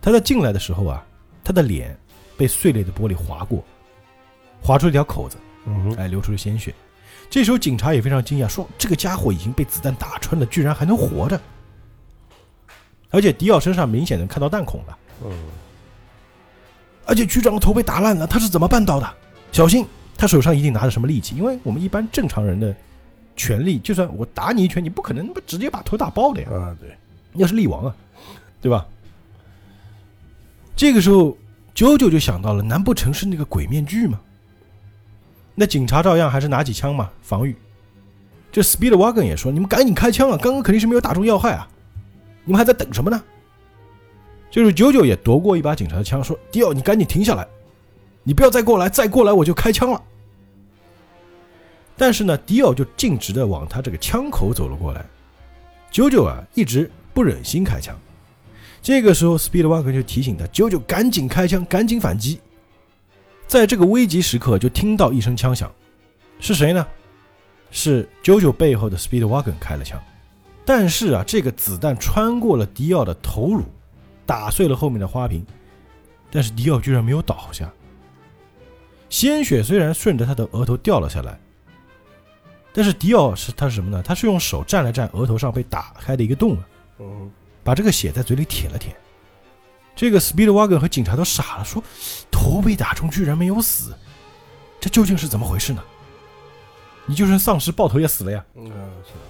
他在进来的时候啊，他的脸被碎裂的玻璃划过，划出一条口子，嗯，哎，流出了鲜血。这时候警察也非常惊讶，说：“这个家伙已经被子弹打穿了，居然还能活着！而且迪奥身上明显能看到弹孔了。嗯，而且局长的头被打烂了，他是怎么办到的？小心，他手上一定拿着什么利器，因为我们一般正常人的。”权力，就算我打你一拳，你不可能不直接把头打爆的呀！啊，对，要是力王啊，对吧？这个时候，九九就想到了，难不成是那个鬼面具吗？那警察照样还是拿起枪嘛，防御。这 Speedwagon 也说：“你们赶紧开枪啊！刚刚肯定是没有打中要害啊！你们还在等什么呢？”就是九九也夺过一把警察的枪，说：“迪奥，你赶紧停下来，你不要再过来，再过来我就开枪了。”但是呢，迪奥就径直的往他这个枪口走了过来。九九啊，一直不忍心开枪。这个时候，Speedwagon 就提醒他：“九九，赶紧开枪，赶紧反击。”在这个危急时刻，就听到一声枪响，是谁呢？是九九背后的 Speedwagon 开了枪。但是啊，这个子弹穿过了迪奥的头颅，打碎了后面的花瓶，但是迪奥居然没有倒下。鲜血虽然顺着他的额头掉了下来。但是迪奥是他是什么呢？他是用手蘸了蘸额头上被打开的一个洞，啊，把这个血在嘴里舔了舔。这个 Speedwagon 和警察都傻了，说头被打中居然没有死，这究竟是怎么回事呢？你就算丧尸爆头也死了呀，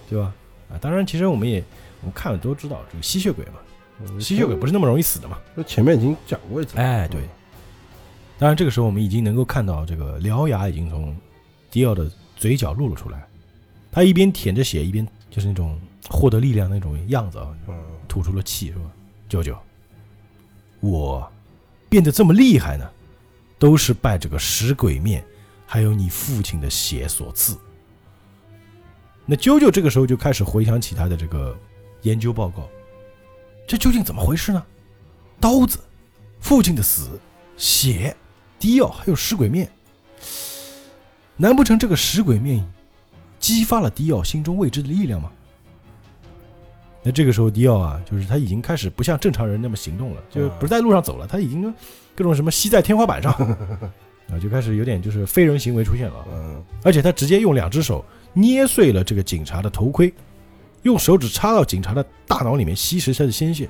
对吧？啊，当然，其实我们也我们看了都知道，这个吸血鬼嘛，嗯吸血鬼不是那么容易死的嘛。那前面已经讲过一次，哎，对。当然，这个时候我们已经能够看到这个獠牙已经从迪奥的嘴角露了出来。他一边舔着血，一边就是那种获得力量那种样子啊，嗯吐出了气，是吧？舅舅，我变得这么厉害呢，都是拜这个食鬼面，还有你父亲的血所赐。那啾啾这个时候就开始回想起他的这个研究报告，这究竟怎么回事呢？刀子，父亲的死，血，迪奥，还有食鬼面，难不成这个食鬼面激发了迪奥心中未知的力量吗？那这个时候，迪奥啊，就是他已经开始不像正常人那么行动了，就不是在路上走了，他已经各种什么吸在天花板上，啊，就开始有点就是非人行为出现了而且他直接用两只手捏碎了这个警察的头盔，用手指插到警察的大脑里面吸食他的鲜血，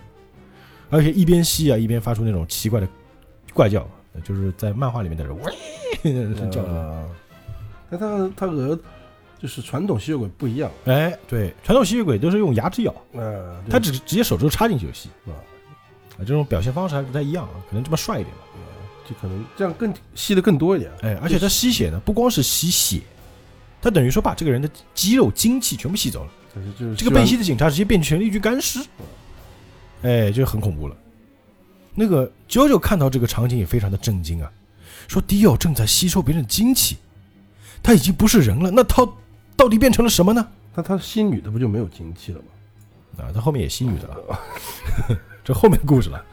而且一边吸啊一边发出那种奇怪的怪叫，就是在漫画里面的人喂是叫的。呃 他他和就是传统吸血鬼不一样，哎，对，传统吸血鬼都是用牙齿咬，呃，他只直接手指头插进去就吸。啊。啊，这种表现方式还不太一样啊，可能这么帅一点吧。就可能这样更吸的更多一点，哎，而且他吸血呢，不光是吸血，他等于说把这个人的肌肉精气全部吸走了。但是就是这个被吸的警察直接变成了一具干尸，哎，就很恐怖了。那个九九看到这个场景也非常的震惊啊，说迪奥正在吸收别人的精气，他已经不是人了，那他到底变成了什么呢？那他吸女的不就没有精气了吗？啊，他后面也吸女的了，这后面的故事了。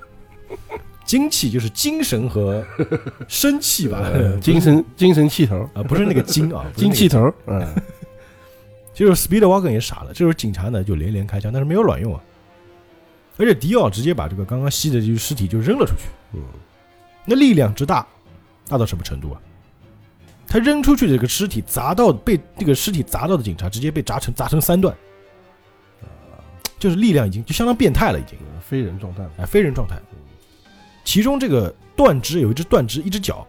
精气就是精神和生气吧，呃精神精神气头，啊，不是那个精啊，精气头，嗯，就是 Speedwagon 也傻了，这时候警察呢就连连开枪，但是没有卵用啊。而且迪奥直接把这个刚刚吸的这具尸体就扔了出去，嗯，那力量之大，大到什么程度啊？他扔出去的这个尸体砸到被这个尸体砸到的警察，直接被砸成砸成三段，就是力量已经就相当变态了，已经。非人状态，哎非人状态。其中这个断肢有一只断肢，一只脚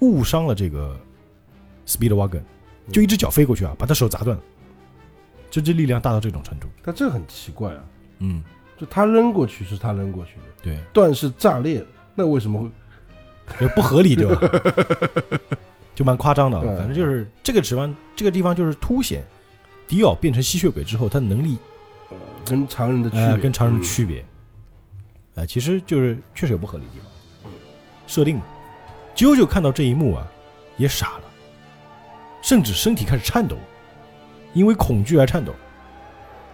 误伤了这个 Speedwagon，就一只脚飞过去啊，把他手砸断了，就这力量大到这种程度。但这很奇怪啊，嗯，就他扔过去是他扔过去的，对，断是炸裂的，那为什么会？就不合理，对吧？就蛮夸张的啊，反正就是这个地方，这个地方就是凸显迪奥变成吸血鬼之后，他能力呃跟常人的区呃别，跟常人的嗯。区别，呃，其实就是确实有不合理的地方。设定，啾啾看到这一幕啊，也傻了，甚至身体开始颤抖，因为恐惧而颤抖。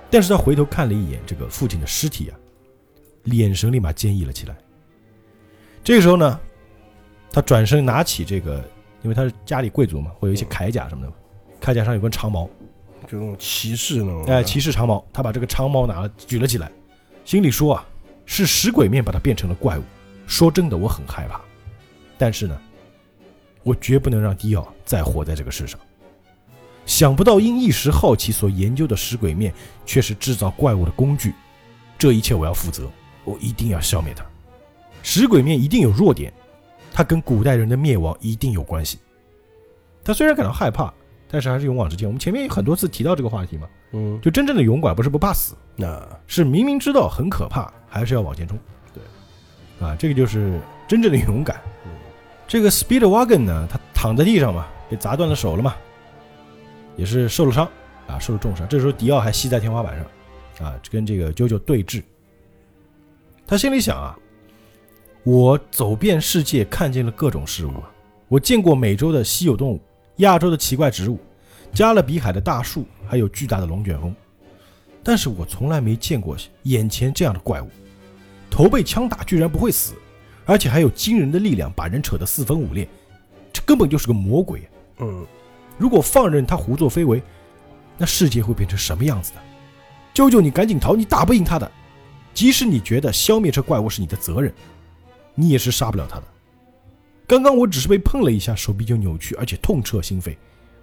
但是他回头看了一眼这个父亲的尸体啊，眼神立马坚毅了起来。这个时候呢，他转身拿起这个，因为他是家里贵族嘛，会有一些铠甲什么的嘛，铠甲上有根长矛，就那种骑士那种，哎，骑士长矛，他把这个长矛拿了举了起来，心里说啊，是食鬼面把他变成了怪物。说真的，我很害怕，但是呢，我绝不能让迪奥再活在这个世上。想不到因一时好奇所研究的食鬼面，却是制造怪物的工具。这一切我要负责，我一定要消灭它。食鬼面一定有弱点，它跟古代人的灭亡一定有关系。他虽然感到害怕，但是还是勇往直前。我们前面有很多次提到这个话题嘛，嗯，就真正的勇敢不是不怕死，那是明明知道很可怕，还是要往前冲。对，啊，这个就是真正的勇敢。嗯这个 Speedwagon 呢，他躺在地上嘛，被砸断了手了嘛，也是受了伤啊，受了重伤。这时候迪奥还吸在天花板上，啊，跟这个啾啾对峙。他心里想啊，我走遍世界，看见了各种事物啊，我见过美洲的稀有动物，亚洲的奇怪植物，加勒比海的大树，还有巨大的龙卷风，但是我从来没见过眼前这样的怪物，头被枪打居然不会死，而且还有惊人的力量，把人扯得四分五裂，这根本就是个魔鬼。嗯，如果放任他胡作非为，那世界会变成什么样子的？舅舅，你赶紧逃，你打不赢他的。即使你觉得消灭这怪物是你的责任，你也是杀不了他的。刚刚我只是被碰了一下，手臂就扭曲，而且痛彻心扉。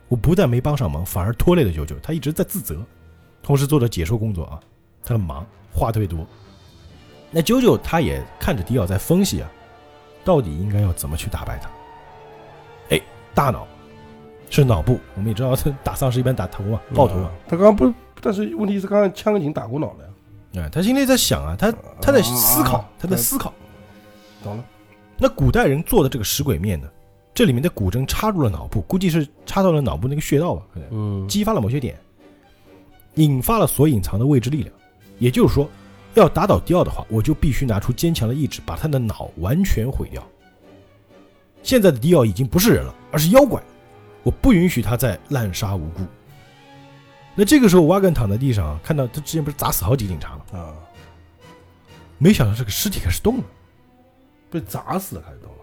我不但没帮上忙，反而拖累了啾啾。他一直在自责，同时做着解说工作啊。他很忙，话特别多。那啾啾他也看着迪奥在分析啊，到底应该要怎么去打败他。哎，大脑是脑部，我们也知道，打丧尸一般打头啊，爆头啊。他刚刚不，但是问题是刚刚枪已经打过脑了呀，哎，他心里在想啊，他他在思考啊，他在思考。懂了，那古代人做的这个食鬼面呢，这里面的骨针插入了脑部，估计是插到了脑部那个穴道吧，可能嗯，激发了某些点。引发了所隐藏的未知力量。也就是说，要打倒迪奥的话，我就必须拿出坚强的意志，把他的脑完全毁掉。现在的迪奥已经不是人了，而是妖怪，我不允许他再滥杀无辜。那这个时候，瓦根躺在地上，看到他之前不是砸死好几个警察吗？啊，没想到这个尸体开始动了，被砸死了开始动了。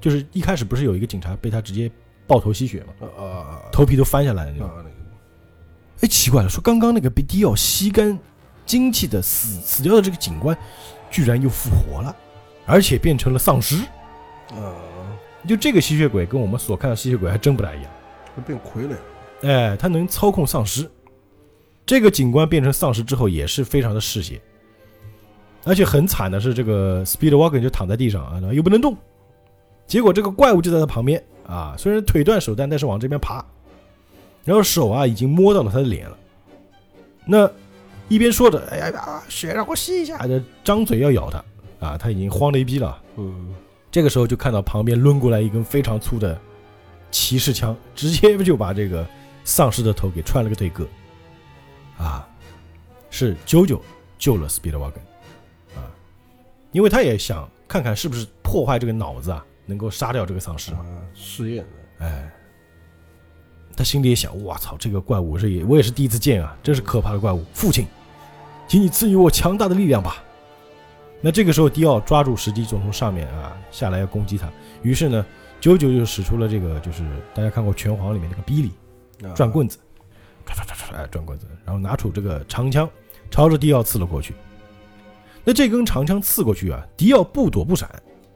就是一开始不是有一个警察被他直接爆头吸血吗？啊啊啊！头皮都翻下来了那种。啊那个哎，奇怪了，说刚刚那个被迪奥吸干精气的死死掉的这个警官，居然又复活了，而且变成了丧尸。啊，就这个吸血鬼跟我们所看到吸血鬼还真不太一样。他变傀儡了。哎，他能操控丧尸。这个警官变成丧尸之后也是非常的嗜血，而且很惨的是，这个 Speedwagon 就躺在地上啊，又不能动。结果这个怪物就在他旁边啊，虽然腿断手断，但是往这边爬，然后手啊已经摸到了他的脸了。那一边说着“哎呀呀，血让我吸一下”，就张嘴要咬他啊，他已经慌得一逼了。嗯，这个时候就看到旁边抡过来一根非常粗的骑士枪，直接就把这个丧尸的头给穿了个对个。啊，是啾啾救了 Speedwagon，因为他也想看看是不是破坏这个脑子啊，能够杀掉这个丧尸。啊，试验的。哎，他心里也想：我操，这个怪物是也我也是第一次见啊，真是可怕的怪物。父亲，请你赐予我强大的力量吧。那这个时候，迪奥抓住时机，就从上面啊下来要攻击他。于是呢，九九就使出了这个，就是大家看过《拳皇》里面那个比利啊转棍子，唰唰唰唰，哎，转棍子，然后拿出这个长枪，朝着迪奥刺了过去。那这根长枪刺过去啊，迪奥不躲不闪，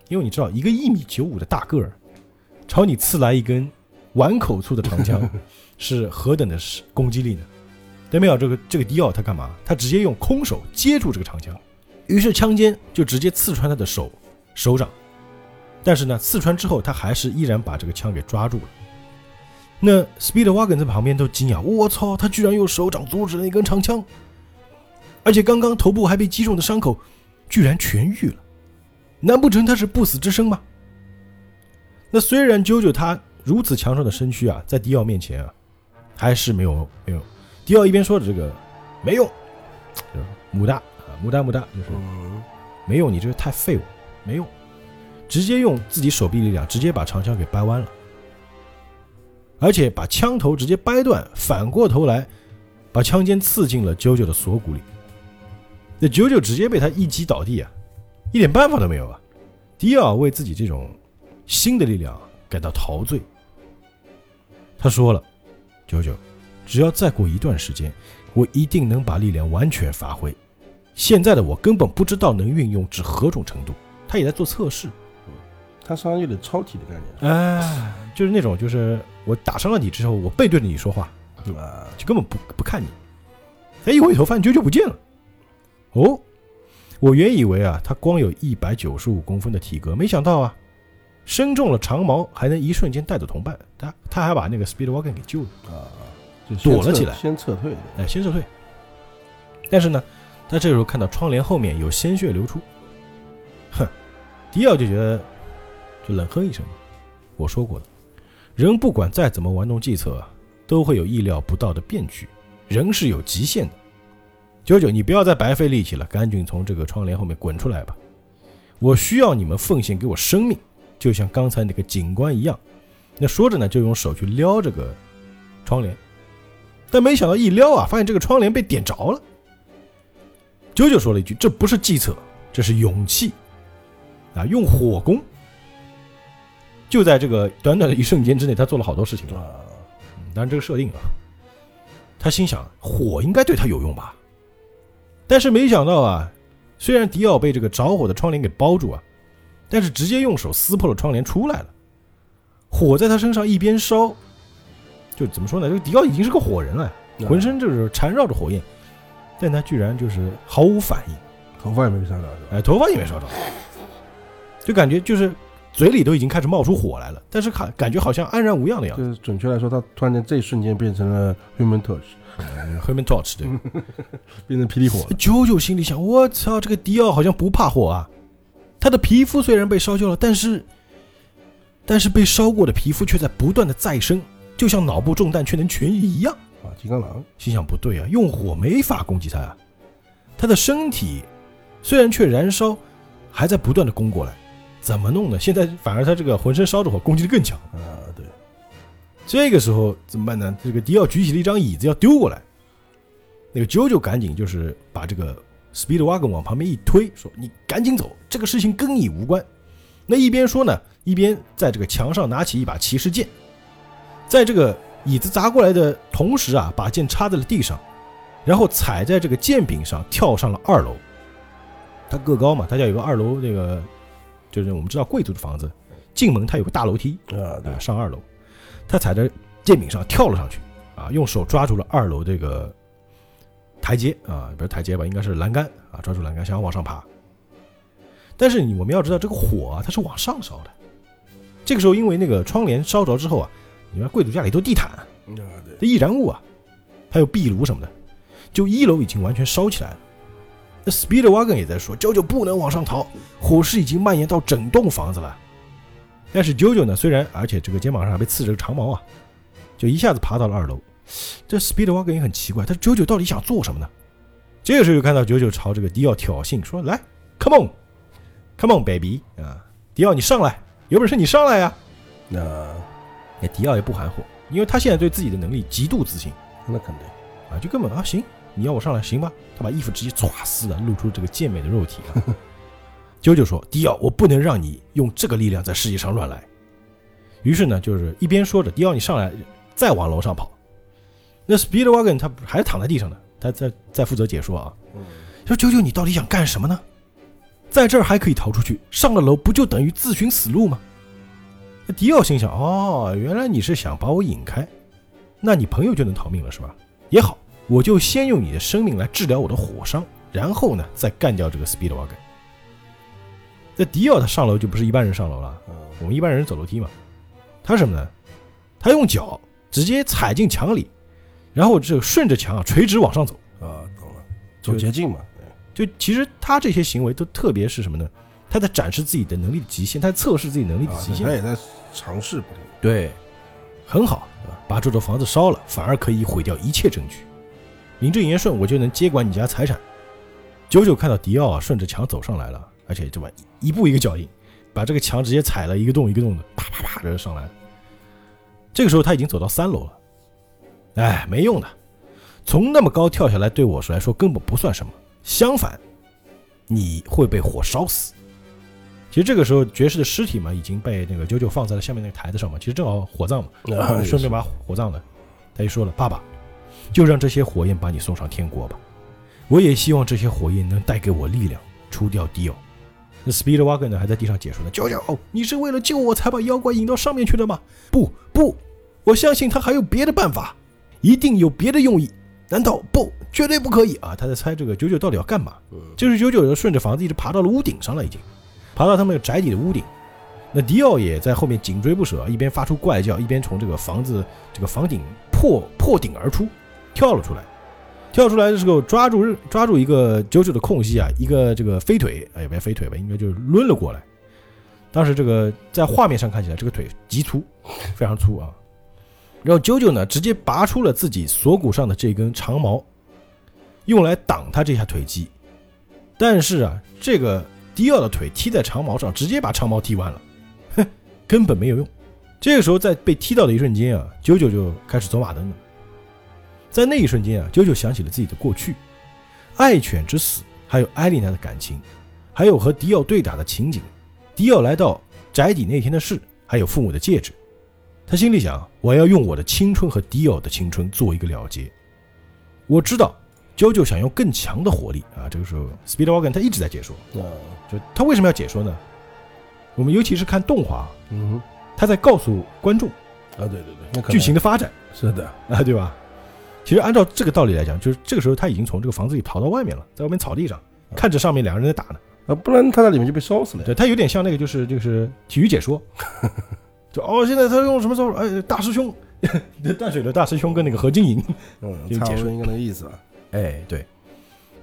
因为你知道，一个一米九五的大个儿，朝你刺来一根碗口粗的长枪，是何等的攻击力呢？但没有这个这个迪奥他干嘛？他直接用空手接住这个长枪，于是枪尖就直接刺穿他的手手掌。但是呢，刺穿之后，他还是依然把这个枪给抓住了。那 Speedwagon 在旁边都惊讶，我操，他居然用手掌阻止了一根长枪，而且刚刚头部还被击中的伤口居然痊愈了，难不成他是不死之身吗？那虽然啾啾他如此强壮的身躯啊，在迪奥面前啊，还是没有没有。迪奥一边说着这个没用，就是母大啊，母大母大，就是嗯，没用，你这个太废物，没用，直接用自己手臂力量直接把长枪给掰弯了，而且把枪头直接掰断，反过头来把枪尖刺进了啾啾的锁骨里。那啾啾直接被他一击倒地啊，一点办法都没有啊！迪奥为自己这种新的力量感到陶醉。他说了：“九九，只要再过一段时间，我一定能把力量完全发挥。现在的我根本不知道能运用至何种程度。”他也在做测试。它实际上有点超体的概念。哎，就是那种，就是我打伤了你之后，我背对着你说话，对吧，就根本不不看你。哎，一回头发现啾啾不见了。哦，我原以为啊，他光有一百九十五公分的体格，没想到啊，身中了长矛，还能一瞬间带走同伴。他他还把那个 Speedwagon 给救了，啊，就躲了起来先撤退的。哎，先撤退。但是呢，他这时候看到窗帘后面有鲜血流出，哼，迪奥就觉得就冷哼一声，我说过了，人不管再怎么玩弄计策啊，都会有意料不到的变局，人是有极限的。九九，你不要再白费力气了，赶紧从这个窗帘后面滚出来吧！我需要你们奉献给我生命，就像刚才那个警官一样。那说着呢，就用手去撩这个窗帘，但没想到一撩啊，发现这个窗帘被点着了。九九说了一句：“这不是计策，这是勇气啊！用火攻。”就在这个短短的一瞬间之内，他做了好多事情。啊，嗯当然这个设定啊，他心想火应该对他有用吧，但是没想到啊，虽然迪奥被这个着火的窗帘给包住啊，但是直接用手撕破了窗帘出来了，火在他身上一边烧，就怎么说呢？这个迪奥已经是个火人了，浑身就是缠绕着火焰，但他居然就是毫无反应，头发也没被伤着？哎，头发也没烧着，就感觉就是嘴里都已经开始冒出火来了，但是看感觉好像安然无恙的样子。就是准确来说，他突然间这一瞬间变成了 Human Touch，后面 torch 对。变成霹雳火了。九九心里想：我操，这个迪奥好像不怕火啊！他的皮肤虽然被烧焦了，但是，但是被烧过的皮肤却在不断的再生，就像脑部中弹却能痊愈一样。啊，金刚狼，心想不对啊，用火没法攻击他啊，他的身体虽然却燃烧，还在不断的攻过来，怎么弄呢？现在反而他这个浑身烧着火，攻击力更强。啊，对，这个时候怎么办呢？这个迪奥举起了一张椅子要丢过来，那个啾啾赶紧就是把这个 Speedwagon 往旁边一推，说：“你赶紧走，这个事情跟你无关。”那一边说呢，一边在这个墙上拿起一把骑士剑，在这个椅子砸过来的同时啊，把剑插在了地上，然后踩在这个剑柄上跳上了二楼。他个高嘛，他家有个二楼，那个就是我们知道贵族的房子，进门他有个大楼梯，啊，对啊，，上二楼，他踩着剑柄上跳了上去，啊，用手抓住了二楼这个台阶啊，不是台阶吧，应该是栏杆啊，抓住栏杆想要往上爬。但是你我们要知道，这个火啊，它是往上烧的。这个时候，因为那个窗帘烧着之后啊，你看贵族家里都地毯，这易燃物啊，还有壁炉什么的，就一楼已经完全烧起来了。那 Speedwagon 也在说，九九不能往上逃，火势已经蔓延到整栋房子了。但是九九呢，虽然而且这个肩膀上还被刺着个长矛啊，就一下子爬到了二楼。这 Speedwagon 也很奇怪，他九九到底想做什么呢？这个时候就看到九九朝这个迪奥挑衅说：“来，Come on，Come on baby 啊，迪奥你上来，有本事你上来呀、那那迪奥也不含糊，因为他现在对自己的能力极度自信。那肯定，啊，就根本啊行，你要我上来行吧？他把衣服直接唰撕了，露出这个健美的肉体啊。啾啾说：“迪奥，我不能让你用这个力量在世界上乱来。”于是呢，就是一边说着：“迪奥，你上来，再往楼上跑。”那 Speedwagon 他还躺在地上呢，他在在负责解说啊，嗯，说：“啾啾，你到底想干什么呢？在这儿还可以逃出去，上了楼不就等于自寻死路吗？”那迪奥心想：“哦，原来你是想把我引开，那你朋友就能逃命了是吧？也好，我就先用你的生命来治疗我的火伤，然后呢，再干掉这个 Speedwagon。那迪奥他上楼就不是一般人上楼了，嗯我们一般人走楼梯嘛，他是什么呢？他用脚直接踩进墙里，然后这顺着墙啊垂直往上走。啊，懂了，走捷径嘛，就其实他这些行为都特别是什么呢？他在展示自己的能力的极限，他在测试自己能力的啊极，限他。也在尝试不停，对，很好，啊把这座房子烧了，反而可以毁掉一切证据，名正言顺，我就能接管你家财产。九九看到迪奥啊顺着墙走上来了，而且这么一步一个脚印，把这个墙直接踩了一个洞一个洞的，啪啪啪的上来了。这个时候他已经走到三楼了，哎，没用的，从那么高跳下来对我来说根本不算什么，相反，你会被火烧死。其实这个时候爵士的尸体嘛已经被那个九九放在了下面那个台子上嘛，其实正好火葬嘛，顺便把火葬了。他就说了：“爸爸，就让这些火焰把你送上天国吧。我也希望这些火焰能带给我力量，除掉迪奥。”那 Speedwagon 呢还在地上解说呢：“九九，你是为了救我才把妖怪引到上面去的吗？不不，我相信他还有别的办法，一定有别的用意。难道不？绝对不可以啊！”他在猜这个九九到底要干嘛。嗯就是九九就顺着房子一直爬到了屋顶上了，已经爬到他们宅邸的屋顶。那迪奥也在后面紧追不舍，一边发出怪叫，一边从这个房子这个房顶破破顶而出，跳了出来。跳出来的时候，抓住抓住一个九九的空隙啊，一个这个飞腿，哎，也别飞腿吧，应该就是抡了过来。当时这个在画面上看起来，这个腿极粗，非常粗啊。然后九九呢，直接拔出了自己锁骨上的这根长矛，用来挡他这下腿击。但是啊，这个迪奥的腿踢在长矛上，直接把长矛踢弯了，哼，根本没有用。这个时候，在被踢到的一瞬间啊，九九就开始走马灯了。在那一瞬间啊，啾啾想起了自己的过去，爱犬之死，还有艾丽娜的感情，还有和迪奥对打的情景，迪奥来到宅邸那天的事，还有父母的戒指。他心里想：我要用我的青春和迪奥的青春做一个了结。我知道啾啾想用更强的火力啊。这个时候，Speedwagon 他一直在解说，啊，就他为什么要解说呢？我们尤其是看动画，嗯他在告诉观众，啊，对对对，剧情的发展是的，啊，对吧？其实按照这个道理来讲，就是这个时候他已经从这个房子里逃到外面了，在外面草地上看着上面两个人在打呢。啊，不然他在里面就被烧死了。对他有点像那个就是就是体育解说，就哦，现在他用什么招数？哎，大师兄，淡水的大师兄跟那个何金银，嗯，就解说应该那个意思啊。哎，对，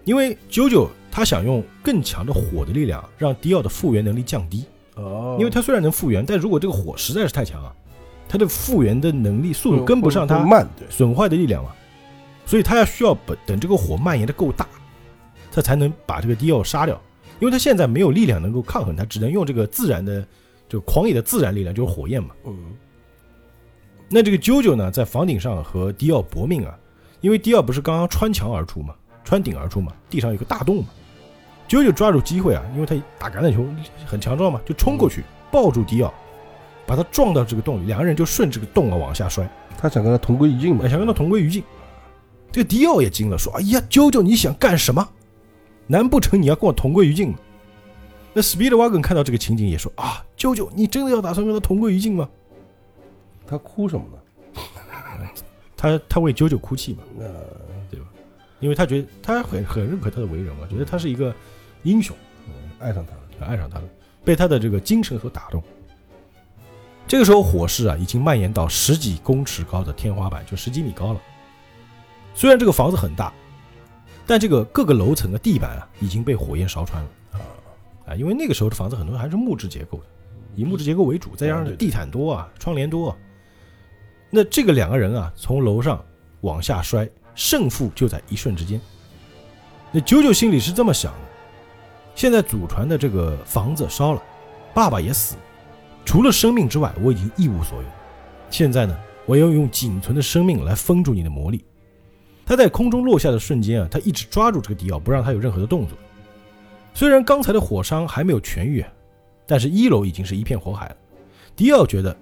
因为九九他想用更强的火的力量让迪奥的复原能力降低，哦因为他虽然能复原，但如果这个火实在是太强啊，他的复原的能力速度跟不上他慢，对，损坏的力量嘛。所以他要需要等等这个火蔓延的够大，他才能把这个迪奥杀掉。因为他现在没有力量能够抗衡他，只能用这个自然的，就狂野的自然力量，就是火焰嘛。嗯，那这个啾啾呢，在房顶上和迪奥搏命啊，因为迪奥不是刚刚穿墙而出嘛，穿顶而出嘛，地上有个大洞嘛。啾啾抓住机会啊，因为他打橄榄球很强壮嘛，就冲过去抱住迪奥，把他撞到这个洞里，两个人就顺这个洞啊往下摔，他想跟他同归于尽嘛哎，。想跟他同归于尽。这个迪奥也惊了，说：“哎呀，啾啾，你想干什么？难不成你要跟我同归于尽吗？”那 Speedwagon 看到这个情景也说：“啊，啾啾，你真的要打算跟他同归于尽吗他哭什么呢？？” 他他为啾啾哭泣嘛，那对吧，因为他觉得他很很认可他的为人嘛，觉得他是一个英雄，嗯爱上他了。爱上他了，被他的这个精神所打动。这个时候火势啊已经蔓延到十几公尺高的天花板，就十几米高了。虽然这个房子很大，但这个各个楼层的地板啊已经被火焰烧穿了啊！因为那个时候的房子很多还是木质结构的，以木质结构为主，再加上地毯多啊，窗帘多啊。那这个两个人啊从楼上往下摔，胜负就在一瞬之间。那九九心里是这么想的：现在祖传的这个房子烧了，爸爸也死，除了生命之外，我已经一无所有。现在呢，我要用仅存的生命来封住你的魔力。他在空中落下的瞬间啊，他一直抓住这个迪奥，不让他有任何的动作。虽然刚才的火伤还没有痊愈，但是一楼已经是一片火海了。迪奥觉得，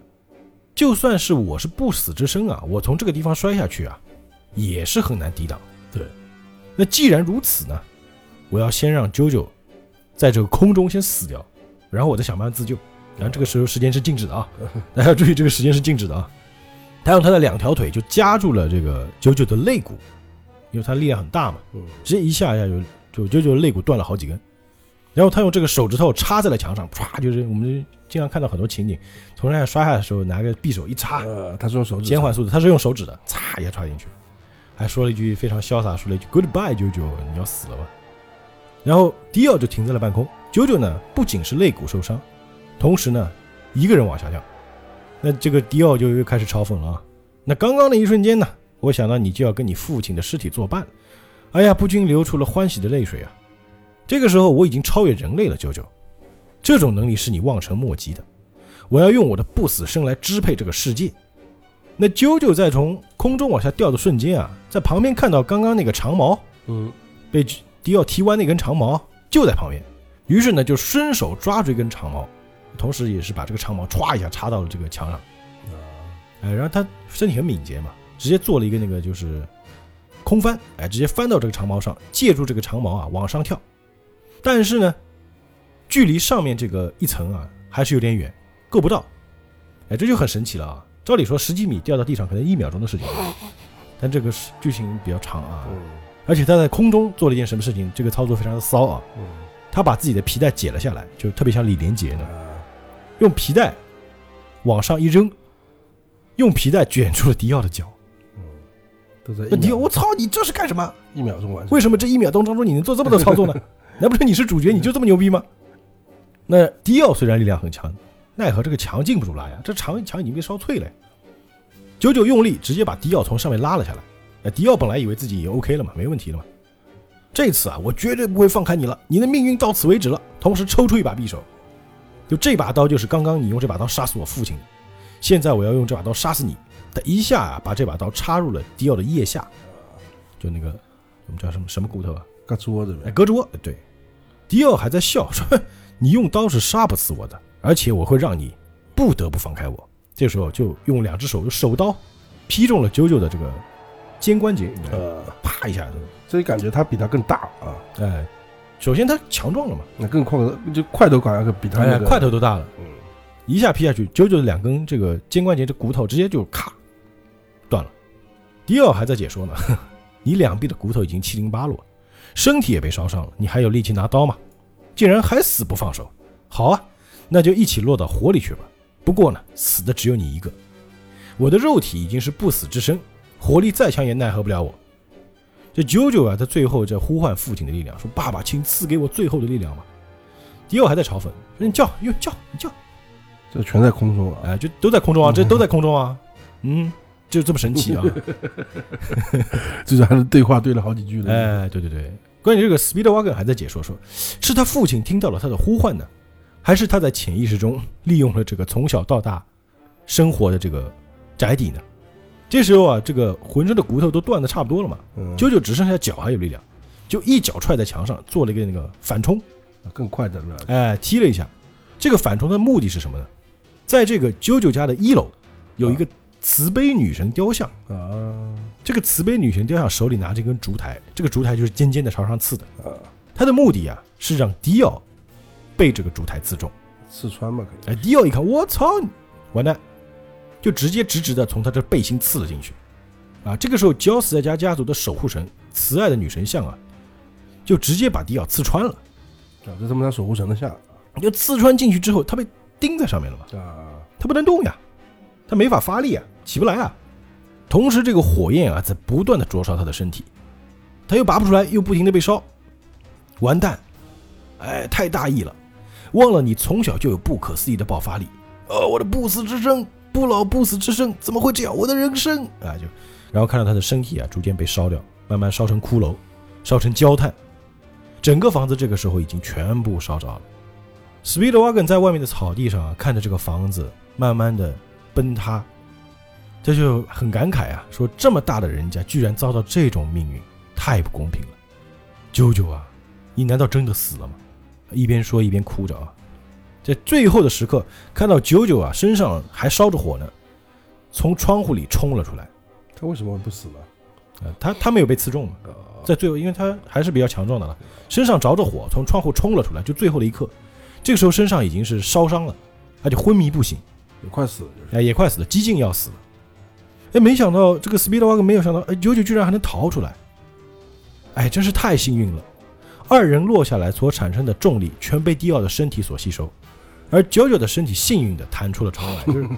就算是我是不死之身啊，我从这个地方摔下去啊，也是很难抵挡。对，那既然如此呢，我要先让啾啾在这个空中先死掉，然后我再想办法自救。然后这个时候时间是静止的啊，大家要注意这个时间是静止的啊。他用他的两条腿就夹住了这个九九的肋骨，因为他力量很大嘛，嗯，直接一下一下就就啾啾的肋骨断了好几根。然后他用这个手指头插在了墙上，唰，就是我们经常看到很多情景，从上面摔下来的时候拿个匕首一插，呃，他是用手指减缓速度，他是用手指的，嚓一下插进去，还说了一句非常潇洒，说了一句 “Goodbye，九九，你要死了吧？”然后迪奥就停在了半空。九九呢，不仅是肋骨受伤，同时呢，一个人往下掉。那这个迪奥就又开始嘲讽了啊！那刚刚的一瞬间呢，我想到你就要跟你父亲的尸体作伴，哎呀，不禁流出了欢喜的泪水啊！这个时候我已经超越人类了，九九，这种能力是你望尘莫及的。我要用我的不死身来支配这个世界。那啾啾在从空中往下掉的瞬间啊，在旁边看到刚刚那个长矛嗯，被迪奥踢弯那根长矛就在旁边，于是呢就伸手抓住一根长矛，同时也是把这个长矛歘一下插到了这个墙上。啊，哎，然后他身体很敏捷嘛，直接做了一个那个就是空翻，哎，直接翻到这个长矛上，借助这个长矛啊往上跳。但是呢，距离上面这个一层啊还是有点远，够不到。哎，这就很神奇了啊！照理说十几米掉到地上可能一秒钟的事情，但这个是剧情比较长啊。嗯而且他在空中做了一件什么事情？这个操作非常的骚啊！嗯他把自己的皮带解了下来，就特别像李连杰呢，啊，用皮带往上一扔，用皮带卷住了迪奥的脚。嗯，都在一那迪奥，秒我操，你这是干什么？一秒钟完成。为什么这一秒钟当中你能做这么多操作呢？难不成你是主角，你就这么牛逼吗？那迪奥虽然力量很强，奈何这个墙禁不住拉呀，这墙墙已经被烧脆了呀。九九用力直接把迪奥从上面拉了下来。那迪奥本来以为自己已经 OK 了嘛，没问题了嘛。这次啊，我绝对不会放开你了，你的命运到此为止了。同时抽出一把匕首，就这把刀就是刚刚你用这把刀杀死我父亲的，现在我要用这把刀杀死你。他一下啊，把这把刀插入了迪奥的腋下，就那个我们叫什么什么骨头啊？胳肢窝子哎，呗。胳肢窝。对，迪奥还在笑说：“你用刀是杀不死我的，而且我会让你不得不放开我。”这时候就用两只手手刀劈中了九九的这个肩关节，呃，啪一下就，所以感觉他比他更大啊，哎，首先他强壮了嘛，那更快，就块头好像比他那哎，个块头都大了，嗯一下劈下去，九九的两根这个肩关节这骨头直接就咔断了。迪奥还在解说呢，你两臂的骨头已经七零八落，身体也被烧伤了，你还有力气拿刀吗？竟然还死不放手！好啊，那就一起落到火里去吧。不过呢，死的只有你一个，我的肉体已经是不死之身，火力再强也奈何不了我。这九九啊，他最后在呼唤父亲的力量，说：“爸爸，请赐给我最后的力量吧。”迪奥还在嘲讽：“说你叫，又叫，你叫。”这全在空中啊，哎，就都在空中啊，这都在空中啊。嗯，就这么神奇啊！最后还是对话对了好几句的。哎，对对对，关于这个 Speedwagon 还在解说说，是他父亲听到了他的呼唤呢，还是他在潜意识中利用了这个从小到大生活的这个宅邸呢？这时候啊，这个浑身的骨头都断的差不多了嘛，嗯，啾啾只剩下脚还有力量，就一脚踹在墙上，做了一个那个反冲，更快的了。哎，踢了一下。这个反冲的目的是什么呢？在这个啾啾家的一楼有一个慈悲女神雕像，啊这个慈悲女神雕像手里拿着一根烛台，这个烛台就是尖尖的朝上刺的。啊，它的目的啊是让迪奥被这个烛台刺中。刺穿嘛可以。哎，迪奥一看，我操，完蛋，就直接直直的从他这背心刺了进去。啊，这个时候焦死在家家族的守护神慈爱的女神像啊，就直接把迪奥刺穿了。啊，这他妈他守护神的像就刺穿进去之后，他被钉在上面了嘛，啊，他不能动呀，他没法发力啊，起不来啊。同时，这个火焰啊在不断的灼烧他的身体，他又拔不出来，又不停的被烧，完蛋！哎，太大意了，忘了你从小就有不可思议的爆发力。哦，我的不死之身，不老不死之身，怎么会这样？我的人生啊，就然后看到他的身体啊逐渐被烧掉，慢慢烧成骷髅，烧成焦炭，整个房子这个时候已经全部烧着了。Speedwagon 在外面的草地上啊，看着这个房子慢慢的崩塌，这就很感慨啊，说这么大的人家居然遭到这种命运，太不公平了。舅舅啊，你难道真的死了吗？一边说一边哭着啊，在最后的时刻，看到九九啊身上还烧着火呢，从窗户里冲了出来。他为什么会不死呢？呃，他他没有被刺中嘛，在最后，因为他还是比较强壮的了，身上着着火，从窗户冲了出来，就最后的一刻，这个时候身上已经是烧伤了，而且昏迷不醒，也快死了，就是。哎，也快死了，几近要死了。哎，没想到这个 Speedwagon 没有想到，哎，九九居然还能逃出来，哎，真是太幸运了。二人落下来所产生的重力全被迪奥的身体所吸收，而九九的身体幸运的弹出了窗外，就是，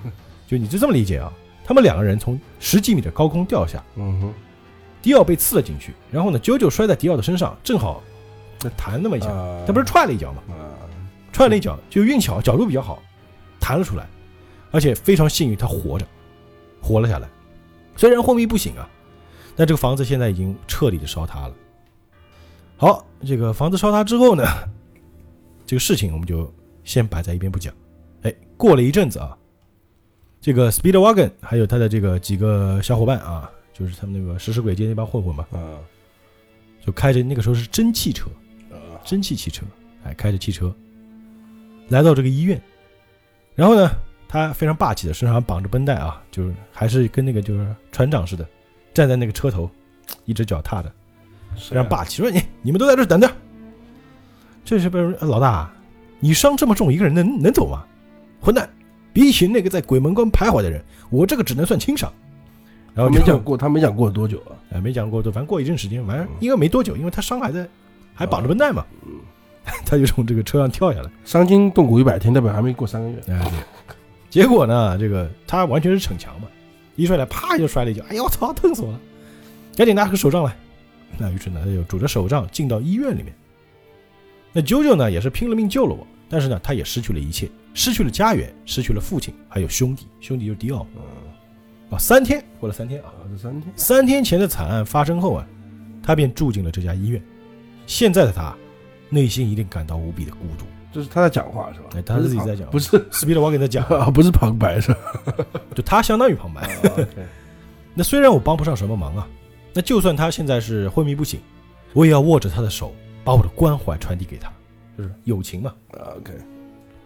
就你就这么理解啊？他们两个人从十几米的高空掉下，嗯哼，迪奥被刺了进去，然后呢，九九摔在迪奥的身上，正好那弹那么一下，啊他不是踹了一脚吗？啊，踹了一脚，就运气好，角度比较好，弹了出来，而且非常幸运，他活着，活了下来。虽然昏迷不醒啊，但这个房子现在已经彻底的烧塌了。好，这个房子烧塌之后呢，这个事情我们就先摆在一边不讲。哎，过了一阵子啊，这个 Speedwagon 还有他的这个几个小伙伴啊，就是他们那个食尸鬼街那帮混混嘛，啊就开着那个时候是蒸汽车，啊，蒸汽汽车，哎，开着汽车来到这个医院，然后呢，他非常霸气的身上绑着绷带啊，就是还是跟那个就是船长似的，站在那个车头，一只脚踏着，非常霸气，说你你们都在这儿等着。这是不是老大，你伤这么重，一个人能能走吗？混蛋！比起那个在鬼门关徘徊的人，我这个只能算轻伤。然后没讲过，他没讲过多久啊？哎，没讲过多，反正过一阵时间，反正应该没多久，因为他伤还在，还绑着绷带嘛，嗯，他就从这个车上跳下来。伤筋动骨一百天，代表还没过三个月。哎，对。结果呢，这个他完全是逞强嘛，一摔来，啪就摔了一跤，哎呦我操，疼死我了！赶紧拿个手杖来。那于是呢，他就拄着手杖进到医院里面。那九九呢，也是拼了命救了我，但是呢，他也失去了一切，失去了家园，失去了父亲，还有兄弟，兄弟就是迪奥嗯，啊。三天过了三天啊，三天，三天前的惨案发生后啊，他便住进了这家医院。现在的他，内心一定感到无比的孤独。这是他在讲话是吧？哎他自己在讲 不是斯皮德瓦给他讲，啊，不是旁白是吧？就他相当于旁白。那虽然我帮不上什么忙啊，那就算他现在是昏迷不醒，我也要握着他的手，把我的关怀传递给他，就是友情嘛。啊 OK，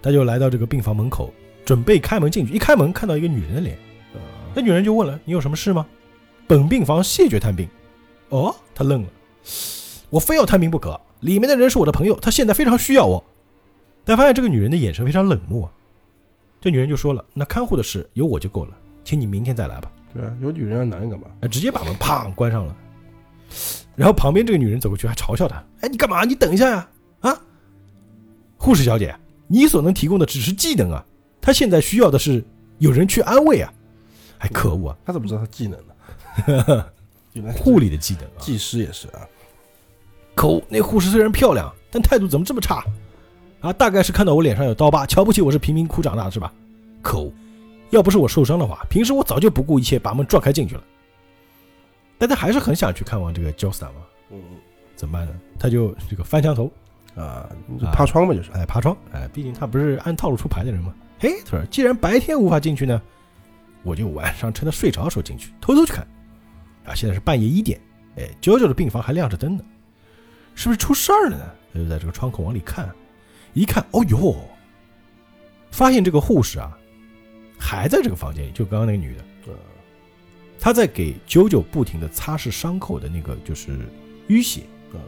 他就来到这个病房门口，准备开门进去。一开门看到一个女人的脸，啊那女人就问了：“你有什么事吗？”本病房谢绝探病。哦，他愣了，我非要探病不可。里面的人是我的朋友，他现在非常需要我。但发现这个女人的眼神非常冷漠啊。这女人就说了：“那看护的事有我就够了，请你明天再来吧。”对啊，有女人要男人干嘛？哎，直接把门砰关上了。然后旁边这个女人走过去，还嘲笑他：“哎，你干嘛？你等一下呀！啊，护士小姐，你所能提供的只是技能啊，他现在需要的是有人去安慰啊！哎，可恶啊，他怎么知道他技能呢？原来是护理的技能啊！技师也是啊。可恶，那护士虽然漂亮，但态度怎么这么差？啊，大概是看到我脸上有刀疤，瞧不起我是贫民窟长大的是吧？可恶！要不是我受伤的话，平时我早就不顾一切把门撞开进去了。但他还是很想去看望这个 Josta 嘛，嗯怎么办呢？他就这个翻墙头，啊，就爬窗嘛，就是。哎，爬窗，哎，毕竟他不是按套路出牌的人嘛。嘿，他说，既然白天无法进去呢，我就晚上趁他睡着的时候进去，偷偷去看。啊，现在是半夜一点，哎，九九的病房还亮着灯呢，是不是出事儿了呢？他就在这个窗口往里看，一看，哦哟，发现这个护士啊，还在这个房间里，就刚刚那个女的，呃她在给九九不停的擦拭伤口的那个就是淤血，呃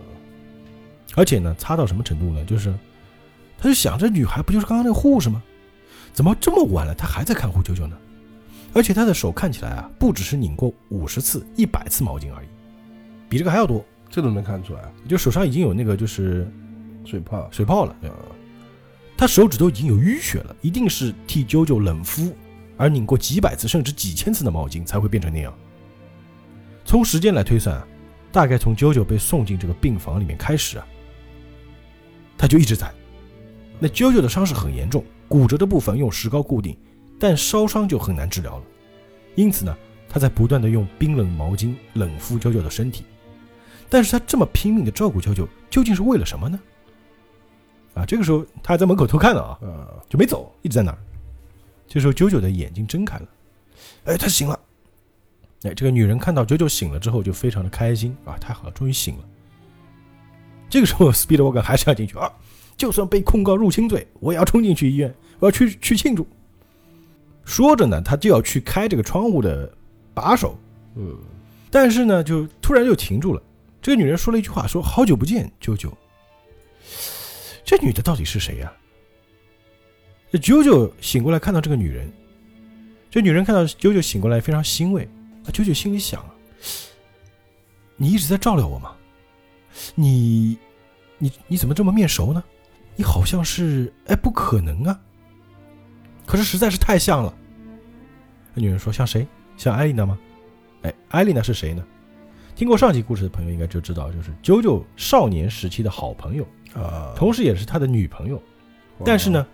而且呢，擦到什么程度呢？就是，他就想，这女孩不就是刚刚那个护士吗？怎么这么晚了，她还在看护九九呢？而且她的手看起来啊，不只是拧过五十次、一百次毛巾而已，比这个还要多。这都能看出来，就手上已经有那个就是水泡。水泡了，对，她手指都已经有淤血了，一定是替九九冷敷，而拧过几百次甚至几千次的毛巾才会变成那样。从时间来推算啊，大概从啾啾被送进这个病房里面开始啊，他就一直在。那啾啾的伤势很严重，骨折的部分用石膏固定，但烧伤就很难治疗了。因此呢，他在不断的用冰冷毛巾冷敷啾啾的身体。但是他这么拼命的照顾啾啾，究竟是为了什么呢？啊，这个时候他还在门口偷看呢啊，啊，就没走，一直在那儿。这时候九九的眼睛睁开了，哎，他醒了。哎，这个女人看到九九醒了之后，就非常的开心啊，太好了，终于醒了。这个时候，Speedwalker 还是要进去啊，就算被控告入侵罪，我也要冲进去医院，我要去去庆祝。说着呢，他就要去开这个窗户的把手，嗯，但是呢，就突然就停住了。这个女人说了一句话，说：“好久不见，九九。”这女的到底是谁呀、这九九醒过来，看到这个女人，这女人看到九九醒过来，非常欣慰。啊，九九心里想啊：“你一直在照料我吗？你，你你怎么这么面熟呢？你好像是……哎，不可能啊！可是实在是太像了。”那女人说：“像谁？像艾丽娜吗？”哎，艾丽娜是谁呢？听过上集故事的朋友应该就知道，就是九九少年时期的好朋友，啊，同时也是他的女朋友。但是呢，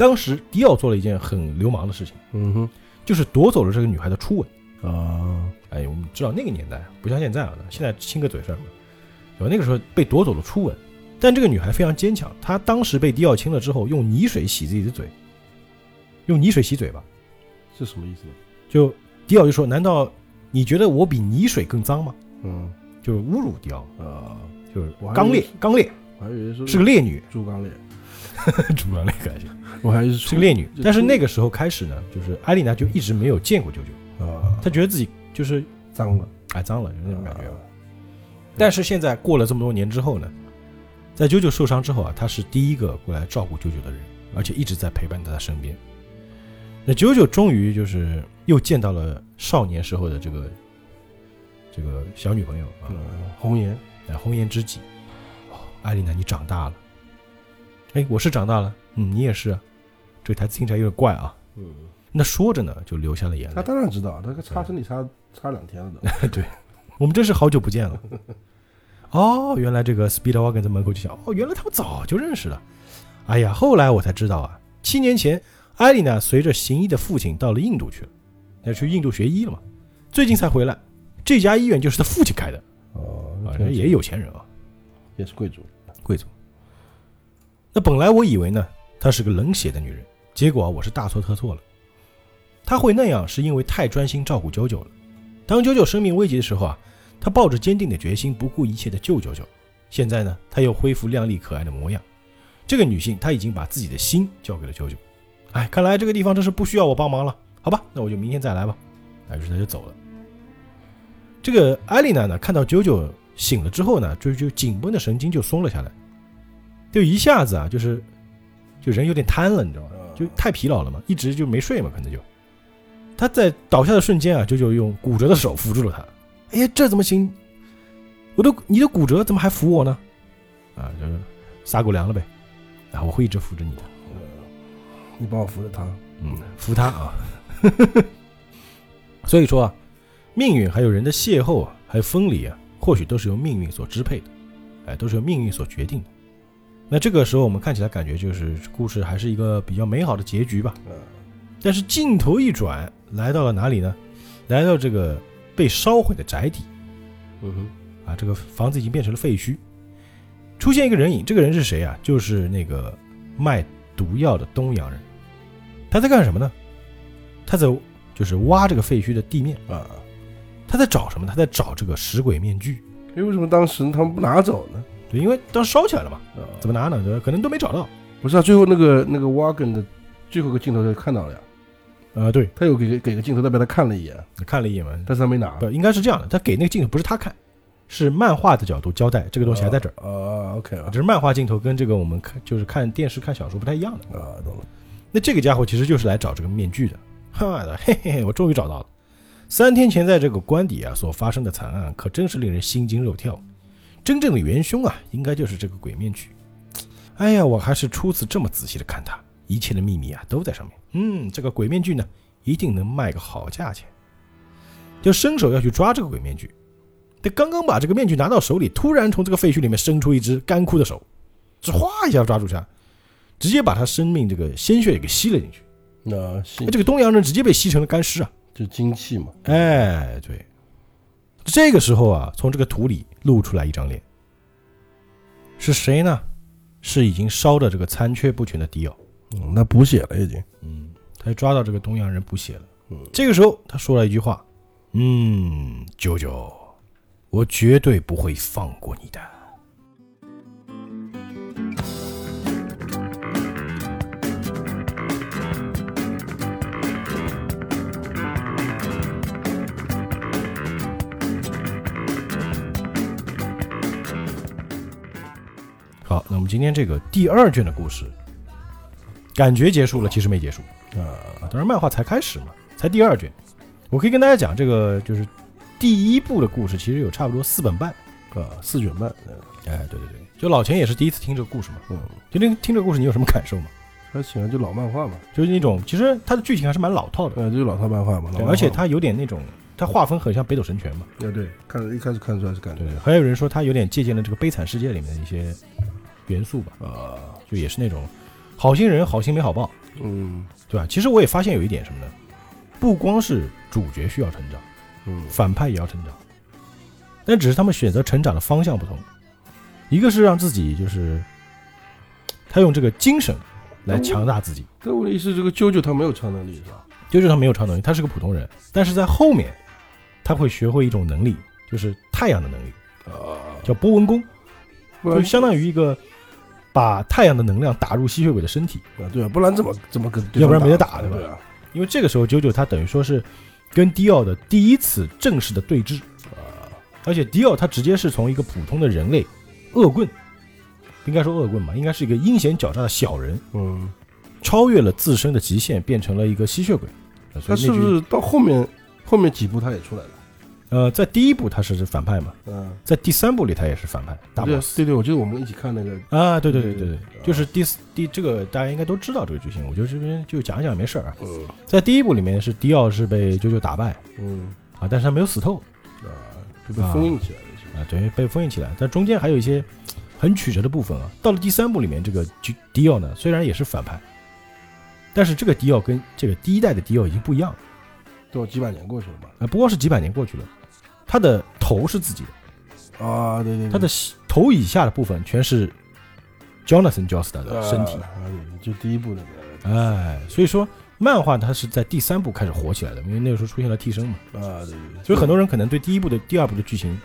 当时迪奥做了一件很流氓的事情，嗯哼，就是夺走了这个女孩的初吻。啊，哎，我们知道那个年代不像现在啊，现在亲个嘴算什么？对吧？那个时候被夺走了初吻，但这个女孩非常坚强，她当时被迪奥亲了之后，用泥水洗自己的嘴，用泥水洗嘴巴。是什么意思呢？就迪奥就说：“难道你觉得我比泥水更脏吗嗯？”就是侮辱迪奥，啊，就是刚烈，刚烈我还以为说是个烈女，猪刚烈，主要那个感觉。我还是是个烈女。但是那个时候开始呢，就是艾丽娜就一直没有见过九九，啊，她觉得自己就是脏了，哎脏了，就那种感觉啊。但是现在过了这么多年之后呢，在九九受伤之后啊，她是第一个过来照顾九九的人，而且一直在陪伴在他身边。那九九终于就是又见到了少年时候的这个这个小女朋友啊，嗯，红颜，哎，红颜知己。哦，艾丽娜，你长大了。哎，我是长大了，嗯，你也是啊。这个台词听起来有点怪啊。嗯，那说着呢，就流下了眼泪他。当然知道，他个擦身体擦擦两天了都，对，我们真是好久不见了。哦，原来这个 Speedwagon 在门口就想，哦，原来他们早就认识了。哎呀，后来我才知道啊，七年前艾丽娜随着行医的父亲到了印度去了，要去印度学医了嘛，最近才回来。这家医院就是他父亲开的，哦，啊，这人也有钱人啊，也是贵族，贵族。那本来我以为呢，她是个冷血的女人，结果，我是大错特错了。她会那样，是因为太专心照顾九九了。当九九生命危急的时候啊，她抱着坚定的决心，不顾一切的救九九。现在呢，她又恢复靓丽可爱的模样。这个女性，她已经把自己的心交给了九九。哎，看来这个地方真是不需要我帮忙了。好吧，那我就明天再来吧。哎，于是她就走了。这个艾丽娜呢，看到九九醒了之后呢，就就紧绷的神经就松了下来，就一下子啊，就是就人有点瘫了，你知道吗？就太疲劳了嘛，一直就没睡嘛，可能就。他在倒下的瞬间啊，九九用骨折的手扶住了他。哎呀，这怎么行？我都你的骨折怎么还扶我呢？啊，就是撒狗粮了呗。啊，我会一直扶着你的。你帮我扶着他，嗯，扶他啊。所以说啊，命运还有人的邂逅啊，还有分离啊，或许都是由命运所支配的，哎，都是由命运所决定的。那这个时候我们看起来感觉就是故事还是一个比较美好的结局吧。嗯，但是镜头一转，来到了哪里呢？来到这个被烧毁的宅邸嗯哼，啊，这个房子已经变成了废墟。出现一个人影，这个人是谁啊？就是那个卖毒药的东洋人。他在干什么呢？他在就是挖这个废墟的地面。啊，他在找什么？他在找这个食鬼面具。哎，为什么当时他们不拿走呢？对，因为当时烧起来了嘛，啊，怎么拿呢？对吧可能都没找到。不是啊，最后那个那个 Wagon 的最后一个镜头就看到了呀，呃，对，他有给给个镜头代表他看了一眼，看了一眼嘛，但是他没拿。不，应该是这样的，他给那个镜头不是他看，是漫画的角度交代这个东西还在这儿。啊，OK 啊这是漫画镜头跟这个我们看就是看电视看小说不太一样的。啊，懂了。那这个家伙其实就是来找这个面具的，哈的，嘿嘿嘿，我终于找到了。三天前在这个官邸啊所发生的惨案，可真是令人心惊肉跳。真正的元凶啊，应该就是这个鬼面具。哎呀，我还是初次这么仔细的看它，一切的秘密啊都在上面。嗯，这个鬼面具呢，一定能卖个好价钱。就伸手要去抓这个鬼面具，他刚刚把这个面具拿到手里，突然从这个废墟里面伸出一只干枯的手，这哗一下抓住他，直接把他生命这个鲜血给吸了进去。那吸哎这个东洋人直接被吸成了干尸啊！就精气嘛，哎，对，这个时候啊，从这个土里露出来一张脸，是谁呢？是已经烧的这个残缺不全的迪奥。嗯，那补血了已经。嗯，他抓到这个东洋人补血了。嗯，这个时候他说了一句话：“嗯，舅舅，我绝对不会放过你的。”好，那我们今天这个第二卷的故事，感觉结束了，其实没结束。啊，啊，当然漫画才开始嘛，才第二卷。我可以跟大家讲，这个就是第一部的故事，其实有差不多四本半。啊，四卷半。哎，对对对，就老钱也是第一次听这个故事嘛。嗯，今天听这个故事，你有什么感受吗？还行啊，就老漫画嘛，就是那种，其实它的剧情还是蛮老套的，呃，就是老套漫画嘛。而且它有点那种，它画风很像北斗神拳嘛。啊，对，看一开始看出来是感觉对，还有人说他有点借鉴了这个《悲惨世界》里面的一些元素吧，啊，就也是那种好心人好心没好报，嗯对吧？其实我也发现有一点什么呢？不光是主角需要成长。嗯反派也要成长，但只是他们选择成长的方向不同。一个是让自己就是他用这个精神来强大自己，但我的意思，这个啾啾他没有超能力是吧？啾啾他没有超能力，他是个普通人，但是在后面他会学会一种能力，就是太阳的能力，啊，叫波纹功，就相当于一个把太阳的能量打入吸血鬼的身体。啊，对啊，不然怎么怎么跟对方要不然没得打对吧对啊，因为这个时候九九他等于说是跟迪奥的第一次正式的对峙，啊，而且迪奥他直接是从一个普通的人类恶棍，应该说恶棍吧，应该是一个阴险狡诈的小人，嗯，超越了自身的极限，变成了一个吸血鬼。他是不是到后面后面几部他也出来了？呃，在第一部他是反派嘛，嗯，在第三部里他也是反派大对 boss 对对，我记得我们一起看那个，啊，对对对对对，啊就是第四第这个大家应该都知道这个剧情，我觉得这边就讲一讲没事儿啊。嗯在第一部里面是迪奥是被九九打败嗯啊，但是他没有死透啊，就被封印起来了？啊，对，被封印起来，但中间还有一些很曲折的部分啊。到了第三部里面，这个迪迪奥呢虽然也是反派，但是这个迪奥跟这个第一代的迪奥已经不一样了。都几百年过去了吧？啊，不光是几百年过去了，他的头是自己的，啊，对对，对。他的头以下的部分全是 Jonathan Joestar 的身体。啊，对就第一部那个。哎，所以说漫画它是在第三部开始火起来的，因为那个时候出现了替身嘛，啊，对对对，所以很多人可能对第一部的、第二部的剧情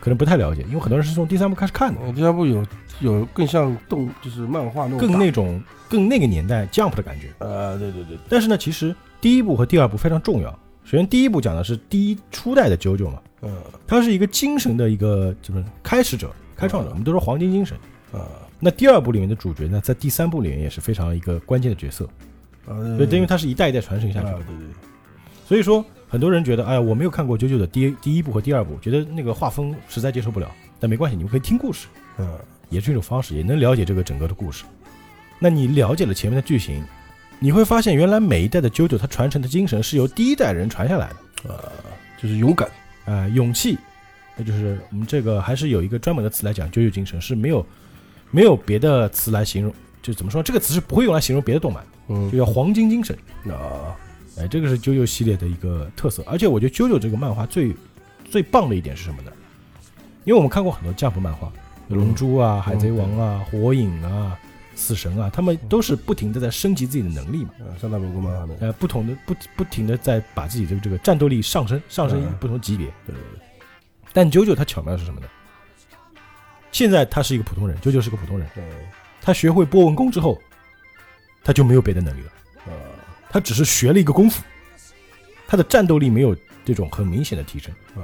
可能不太了解，因为很多人是从第三部开始看的，呃第三部有有更像动就是漫画那种更那种更那个年代 Jump 的感觉。打啊，对对对，但是呢，其实第一部和第二部非常重要。首先，第一部讲的是第一初代的 JoJo 嘛，嗯他是一个精神的一个怎么开始者、开创者，嗯我们都说黄金精神。啊那第二部里面的主角呢，在第三部里面也是非常一个关键的角色，呃，对，因为他是一代一代传承下去的。啊对对，所以说，很多人觉得，哎呀，我没有看过九九的第一第一部和第二部，觉得那个画风实在接受不了。但没关系，你们可以听故事，嗯也是一种方式，也能了解这个整个的故事。那你了解了前面的剧情，你会发现原来每一代的九九他传承的精神是由第一代人传下来的。呃，就是勇敢，啊，勇气，那就是我们这个还是有一个专门的词来讲，九九精神是没有没有别的词来形容，就怎么说，这个词是不会用来形容别的动漫，嗯就叫黄金精神。啊，哎，这个是啾啾系列的一个特色，而且我觉得啾啾这个漫画最最棒的一点是什么呢？因为我们看过很多 Jump 漫画，有龙珠啊、海贼王啊、火影啊、死神啊，他们都是不停的在升级自己的能力嘛，啊上大美国漫画的，呃，不同的不不停的在把自己的这个战斗力上升，上升嗯不同级别。对。对对，但九九他巧妙的是什么呢？现在他是一个普通人，九九是个普通人，对，他学会波纹功之后，他就没有别的能力了。呃，他只是学了一个功夫，他的战斗力没有这种很明显的提升，啊，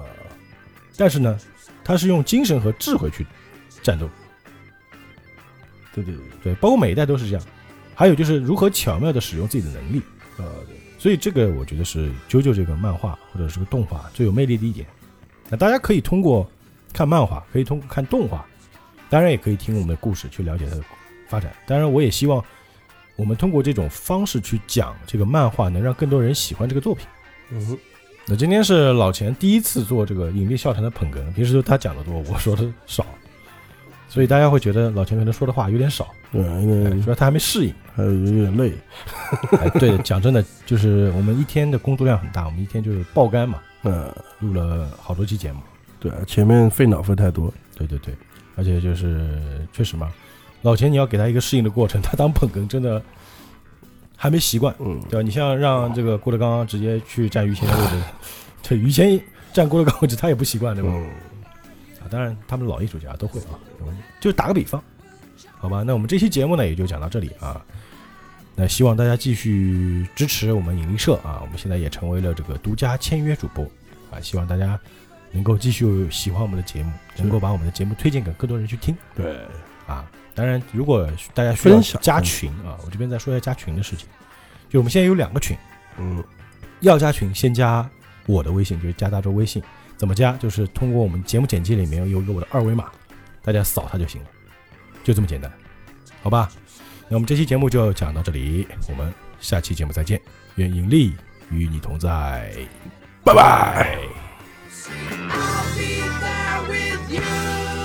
但是呢，他是用精神和智慧去战斗，对对对，对，包括每一代都是这样。还有就是如何巧妙的使用自己的能力，呃，所以这个我觉得是啾啾这个漫画或者是个动画最有魅力的一点。那大家可以通过看漫画，可以通过看动画，当然也可以听我们的故事去了解它的发展。当然，我也希望我们通过这种方式去讲这个漫画，能让更多人喜欢这个作品。嗯，那今天是老钱第一次做这个引力笑谈的捧哏，平时都他讲的多，我说的少，所以大家会觉得老钱可能说的话有点少，对，因为哎主要他还没适应。还有有点累，哎，对，讲真的，就是我们一天的工作量很大，我们一天就是爆肝嘛，嗯，录了好多期节目。对，前面费脑费太多，对对对，而且就是确实嘛，老钱你要给他一个适应的过程，他当捧哏真的还没习惯，嗯，对吧？你像让这个郭德纲直接去站于谦的位置，这于谦站郭德纲位置他也不习惯，对吧？当然他们老艺术家都会啊，就打个比方，好吧？那我们这期节目呢也就讲到这里啊。那希望大家继续支持我们引力社啊，我们现在也成为了这个独家签约主播啊，希望大家能够继续喜欢我们的节目，能够把我们的节目推荐给更多人去听对，啊。当然，如果大家需要加群啊，我这边再说一下加群的事情，就我们现在有两个群，嗯，要加群先加我的微信，就是加大周微信。怎么加？就是通过我们节目简介里面有一个我的二维码，大家扫它就行了，就这么简单，好吧？那我们这期节目就讲到这里，我们下期节目再见，愿引力与你同在，拜拜。I'll be there with you.